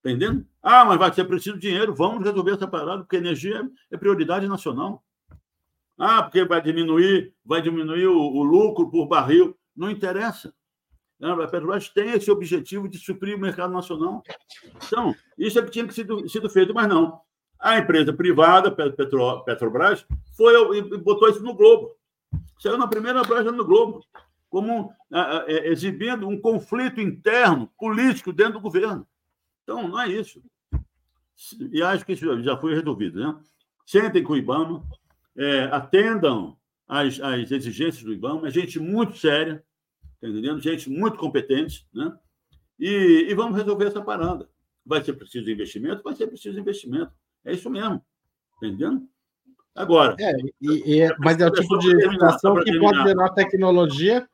Entendendo? Ah, mas vai ser preciso dinheiro, vamos resolver essa parada, porque energia é prioridade nacional. Ah, porque vai diminuir, vai diminuir o, o lucro por barril. Não interessa. A Petrobras tem esse objetivo de suprir o mercado nacional. Então, isso é que tinha que sido, sido feito, mas não. A empresa privada, Petro, Petrobras, foi e botou isso no Globo. Saiu na primeira página no Globo, como é, exibindo um conflito interno, político, dentro do governo. Então, não é isso. E acho que isso já foi resolvido. Né? Sentem com o IBAMA, é, atendam às, às exigências do IBAMA, é gente muito séria, tá entendendo? gente muito competente, né? E, e, vamos resolver essa parada. Vai ser preciso investimento? Vai ser preciso investimento. É isso mesmo. Tá entendendo? Agora. É, e, e, mas é o tipo de estação que pode gerar tecnologia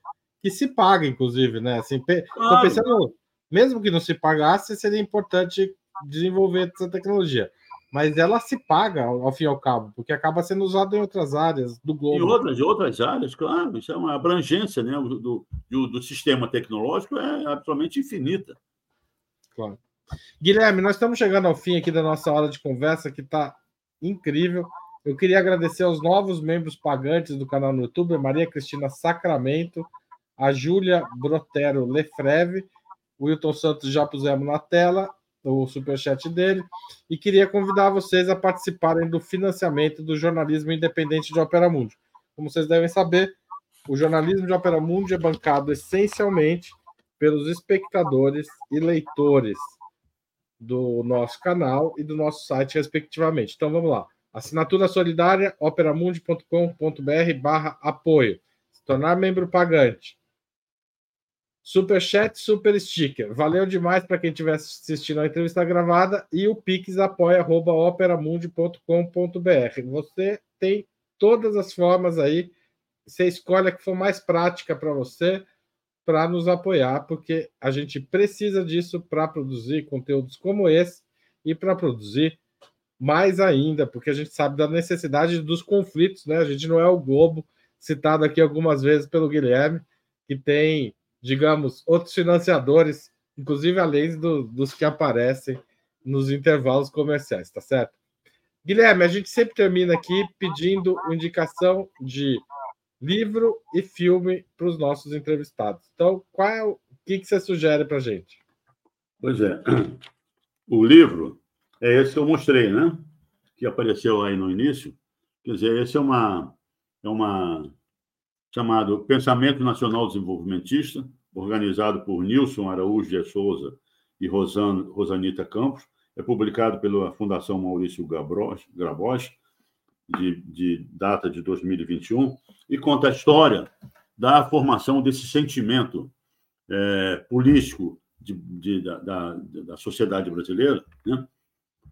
que se paga, inclusive, né? Assim, claro. pensando, mesmo que não se pagasse, seria importante desenvolver essa tecnologia mas ela se paga ao, fim e ao cabo, porque acaba sendo usada em outras áreas do globo. Em outras, outras áreas, claro, isso é uma abrangência né, do, do, do sistema tecnológico é absolutamente infinita. Claro. Guilherme, nós estamos chegando ao fim aqui da nossa hora de conversa, que está incrível. Eu queria agradecer aos novos membros pagantes do canal no YouTube, Maria Cristina Sacramento, a Júlia Brotero Lefreve, o Wilton Santos já pusemos na tela, o superchat dele, e queria convidar vocês a participarem do financiamento do jornalismo independente de Opera Mundi. Como vocês devem saber, o jornalismo de Opera Mundi é bancado essencialmente pelos espectadores e leitores do nosso canal e do nosso site, respectivamente. Então vamos lá. Assinatura solidária operamundi.com.br barra apoio. Se tornar membro pagante Super chat, super sticker. Valeu demais para quem estiver assistindo a entrevista gravada e o Pix apoia@operamundi.com.br. Você tem todas as formas aí. Você escolhe a que for mais prática para você para nos apoiar, porque a gente precisa disso para produzir conteúdos como esse e para produzir mais ainda, porque a gente sabe da necessidade dos conflitos, né? A gente não é o Globo, citado aqui algumas vezes pelo Guilherme, que tem digamos, outros financiadores, inclusive além do, dos que aparecem nos intervalos comerciais, tá certo? Guilherme, a gente sempre termina aqui pedindo indicação de livro e filme para os nossos entrevistados. Então, qual é o que, que você sugere para a gente? Pois é. [CLEARS THROAT] O livro é esse que eu mostrei, né? Que apareceu aí no início. Quer dizer, esse é uma, é uma chamado Pensamento Nacional Desenvolvimentista, organizado por Nilson Araújo de Souza e Rosan, Rosanita Campos. É publicado pela Fundação Maurício Grabosch, de, de data de 2021, e conta a história da formação desse sentimento é, político de, de, da, da, da, sociedade brasileira né,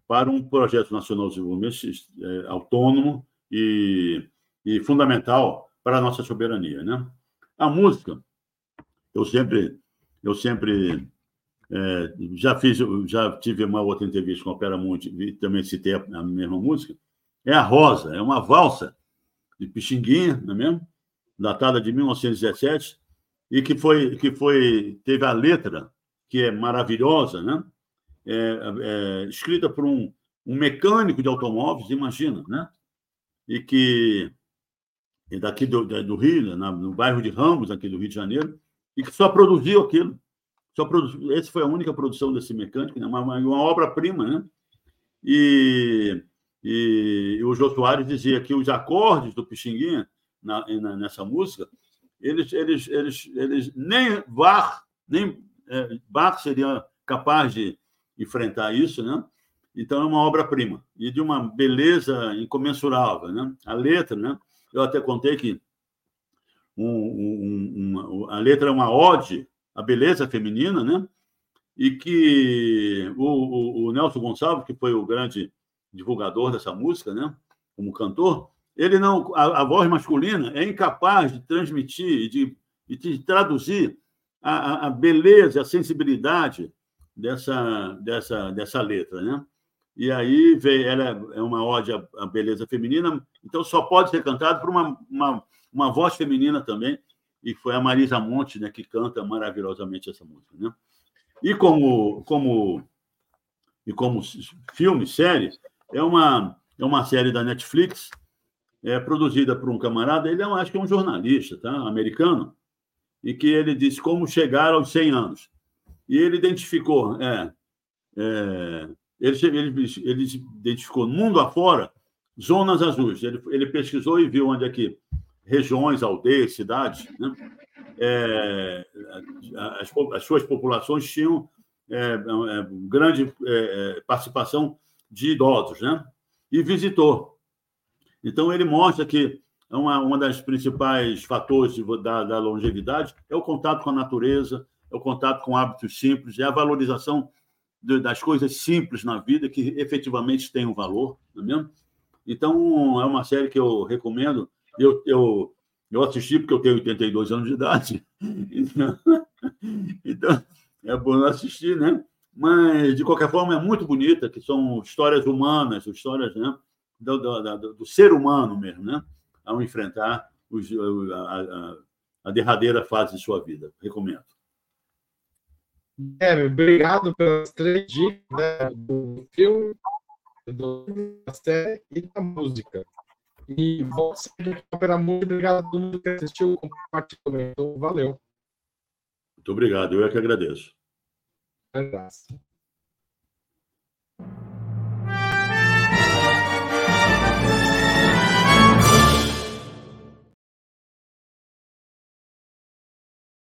para um projeto nacional de desenvolvimento é, autônomo e, e fundamental para a nossa soberania, né? A música, eu sempre, eu sempre é, já fiz, já tive uma outra entrevista com a Opera Mundi e também citei a, mesma música. É a Rosa, é uma valsa de Pixinguinha, não é mesmo? Datada de 1917 e que foi que foi teve a letra que é maravilhosa, né? É, é, escrita por um, um mecânico de automóveis, imagina, né? E que daqui do, do Rio, né, no bairro de Ramos, aqui do Rio de Janeiro, e que só produziu aquilo. Só produziu, essa foi a única produção desse mecânico, né, uma, uma obra-prima, né? E, e, e, o Jô Soares dizia que os acordes do Pixinguinha, na, na, nessa música, eles, eles, eles, eles nem VAR, nem é, VAR seria capaz de enfrentar isso, né? Então é uma obra-prima e de uma beleza incomensurável, né? A letra, né? Eu até contei que um, um, uma, a letra é uma ode à beleza feminina, né? E que o, o, o, Nelson Gonçalves, que foi o grande divulgador dessa música, né? Como cantor, ele não, a, a voz masculina é incapaz de transmitir e de, de traduzir a, a, beleza, a sensibilidade dessa, dessa, dessa letra, né? E aí veio, ela é uma ode à beleza feminina, então só pode ser cantado por uma, uma, uma voz feminina também, e foi a Marisa Monte né, que canta maravilhosamente essa música. Né? E como, como, e como filme, série, é uma, é uma série da Netflix, é produzida por um camarada, ele é, acho que é um jornalista tá? americano, e que ele disse como chegar aos 100 anos. E ele identificou, é, é ele, ele, ele identificou mundo afora zonas azuis. Ele, ele pesquisou e viu onde é que regiões, aldeias, cidades, né? é, as, as, suas populações tinham é, é, grande é, é, participação de idosos, né? E visitou. Então ele mostra que uma, uma das principais fatores de, da, da longevidade é o contato com a natureza, é o contato com hábitos simples, é a valorização das coisas simples na vida que efetivamente têm um valor, não é mesmo? Então, é uma série que eu recomendo. Eu, eu, eu assisti porque eu tenho 82 anos de idade. [LAUGHS] Então, então, é bom assistir, né? Mas, de qualquer forma, é muito bonita, que são histórias humanas, histórias né, do, do, do ser humano mesmo, né? Ao enfrentar os, a, a, a derradeira fase de sua vida. Recomendo. É, obrigado pelas três dicas né, do filme, da série e da música. E você recupera tá muito obrigado a todo mundo que assistiu, compartilhou, comentou. Valeu. Muito obrigado, eu é que agradeço. Um abraço.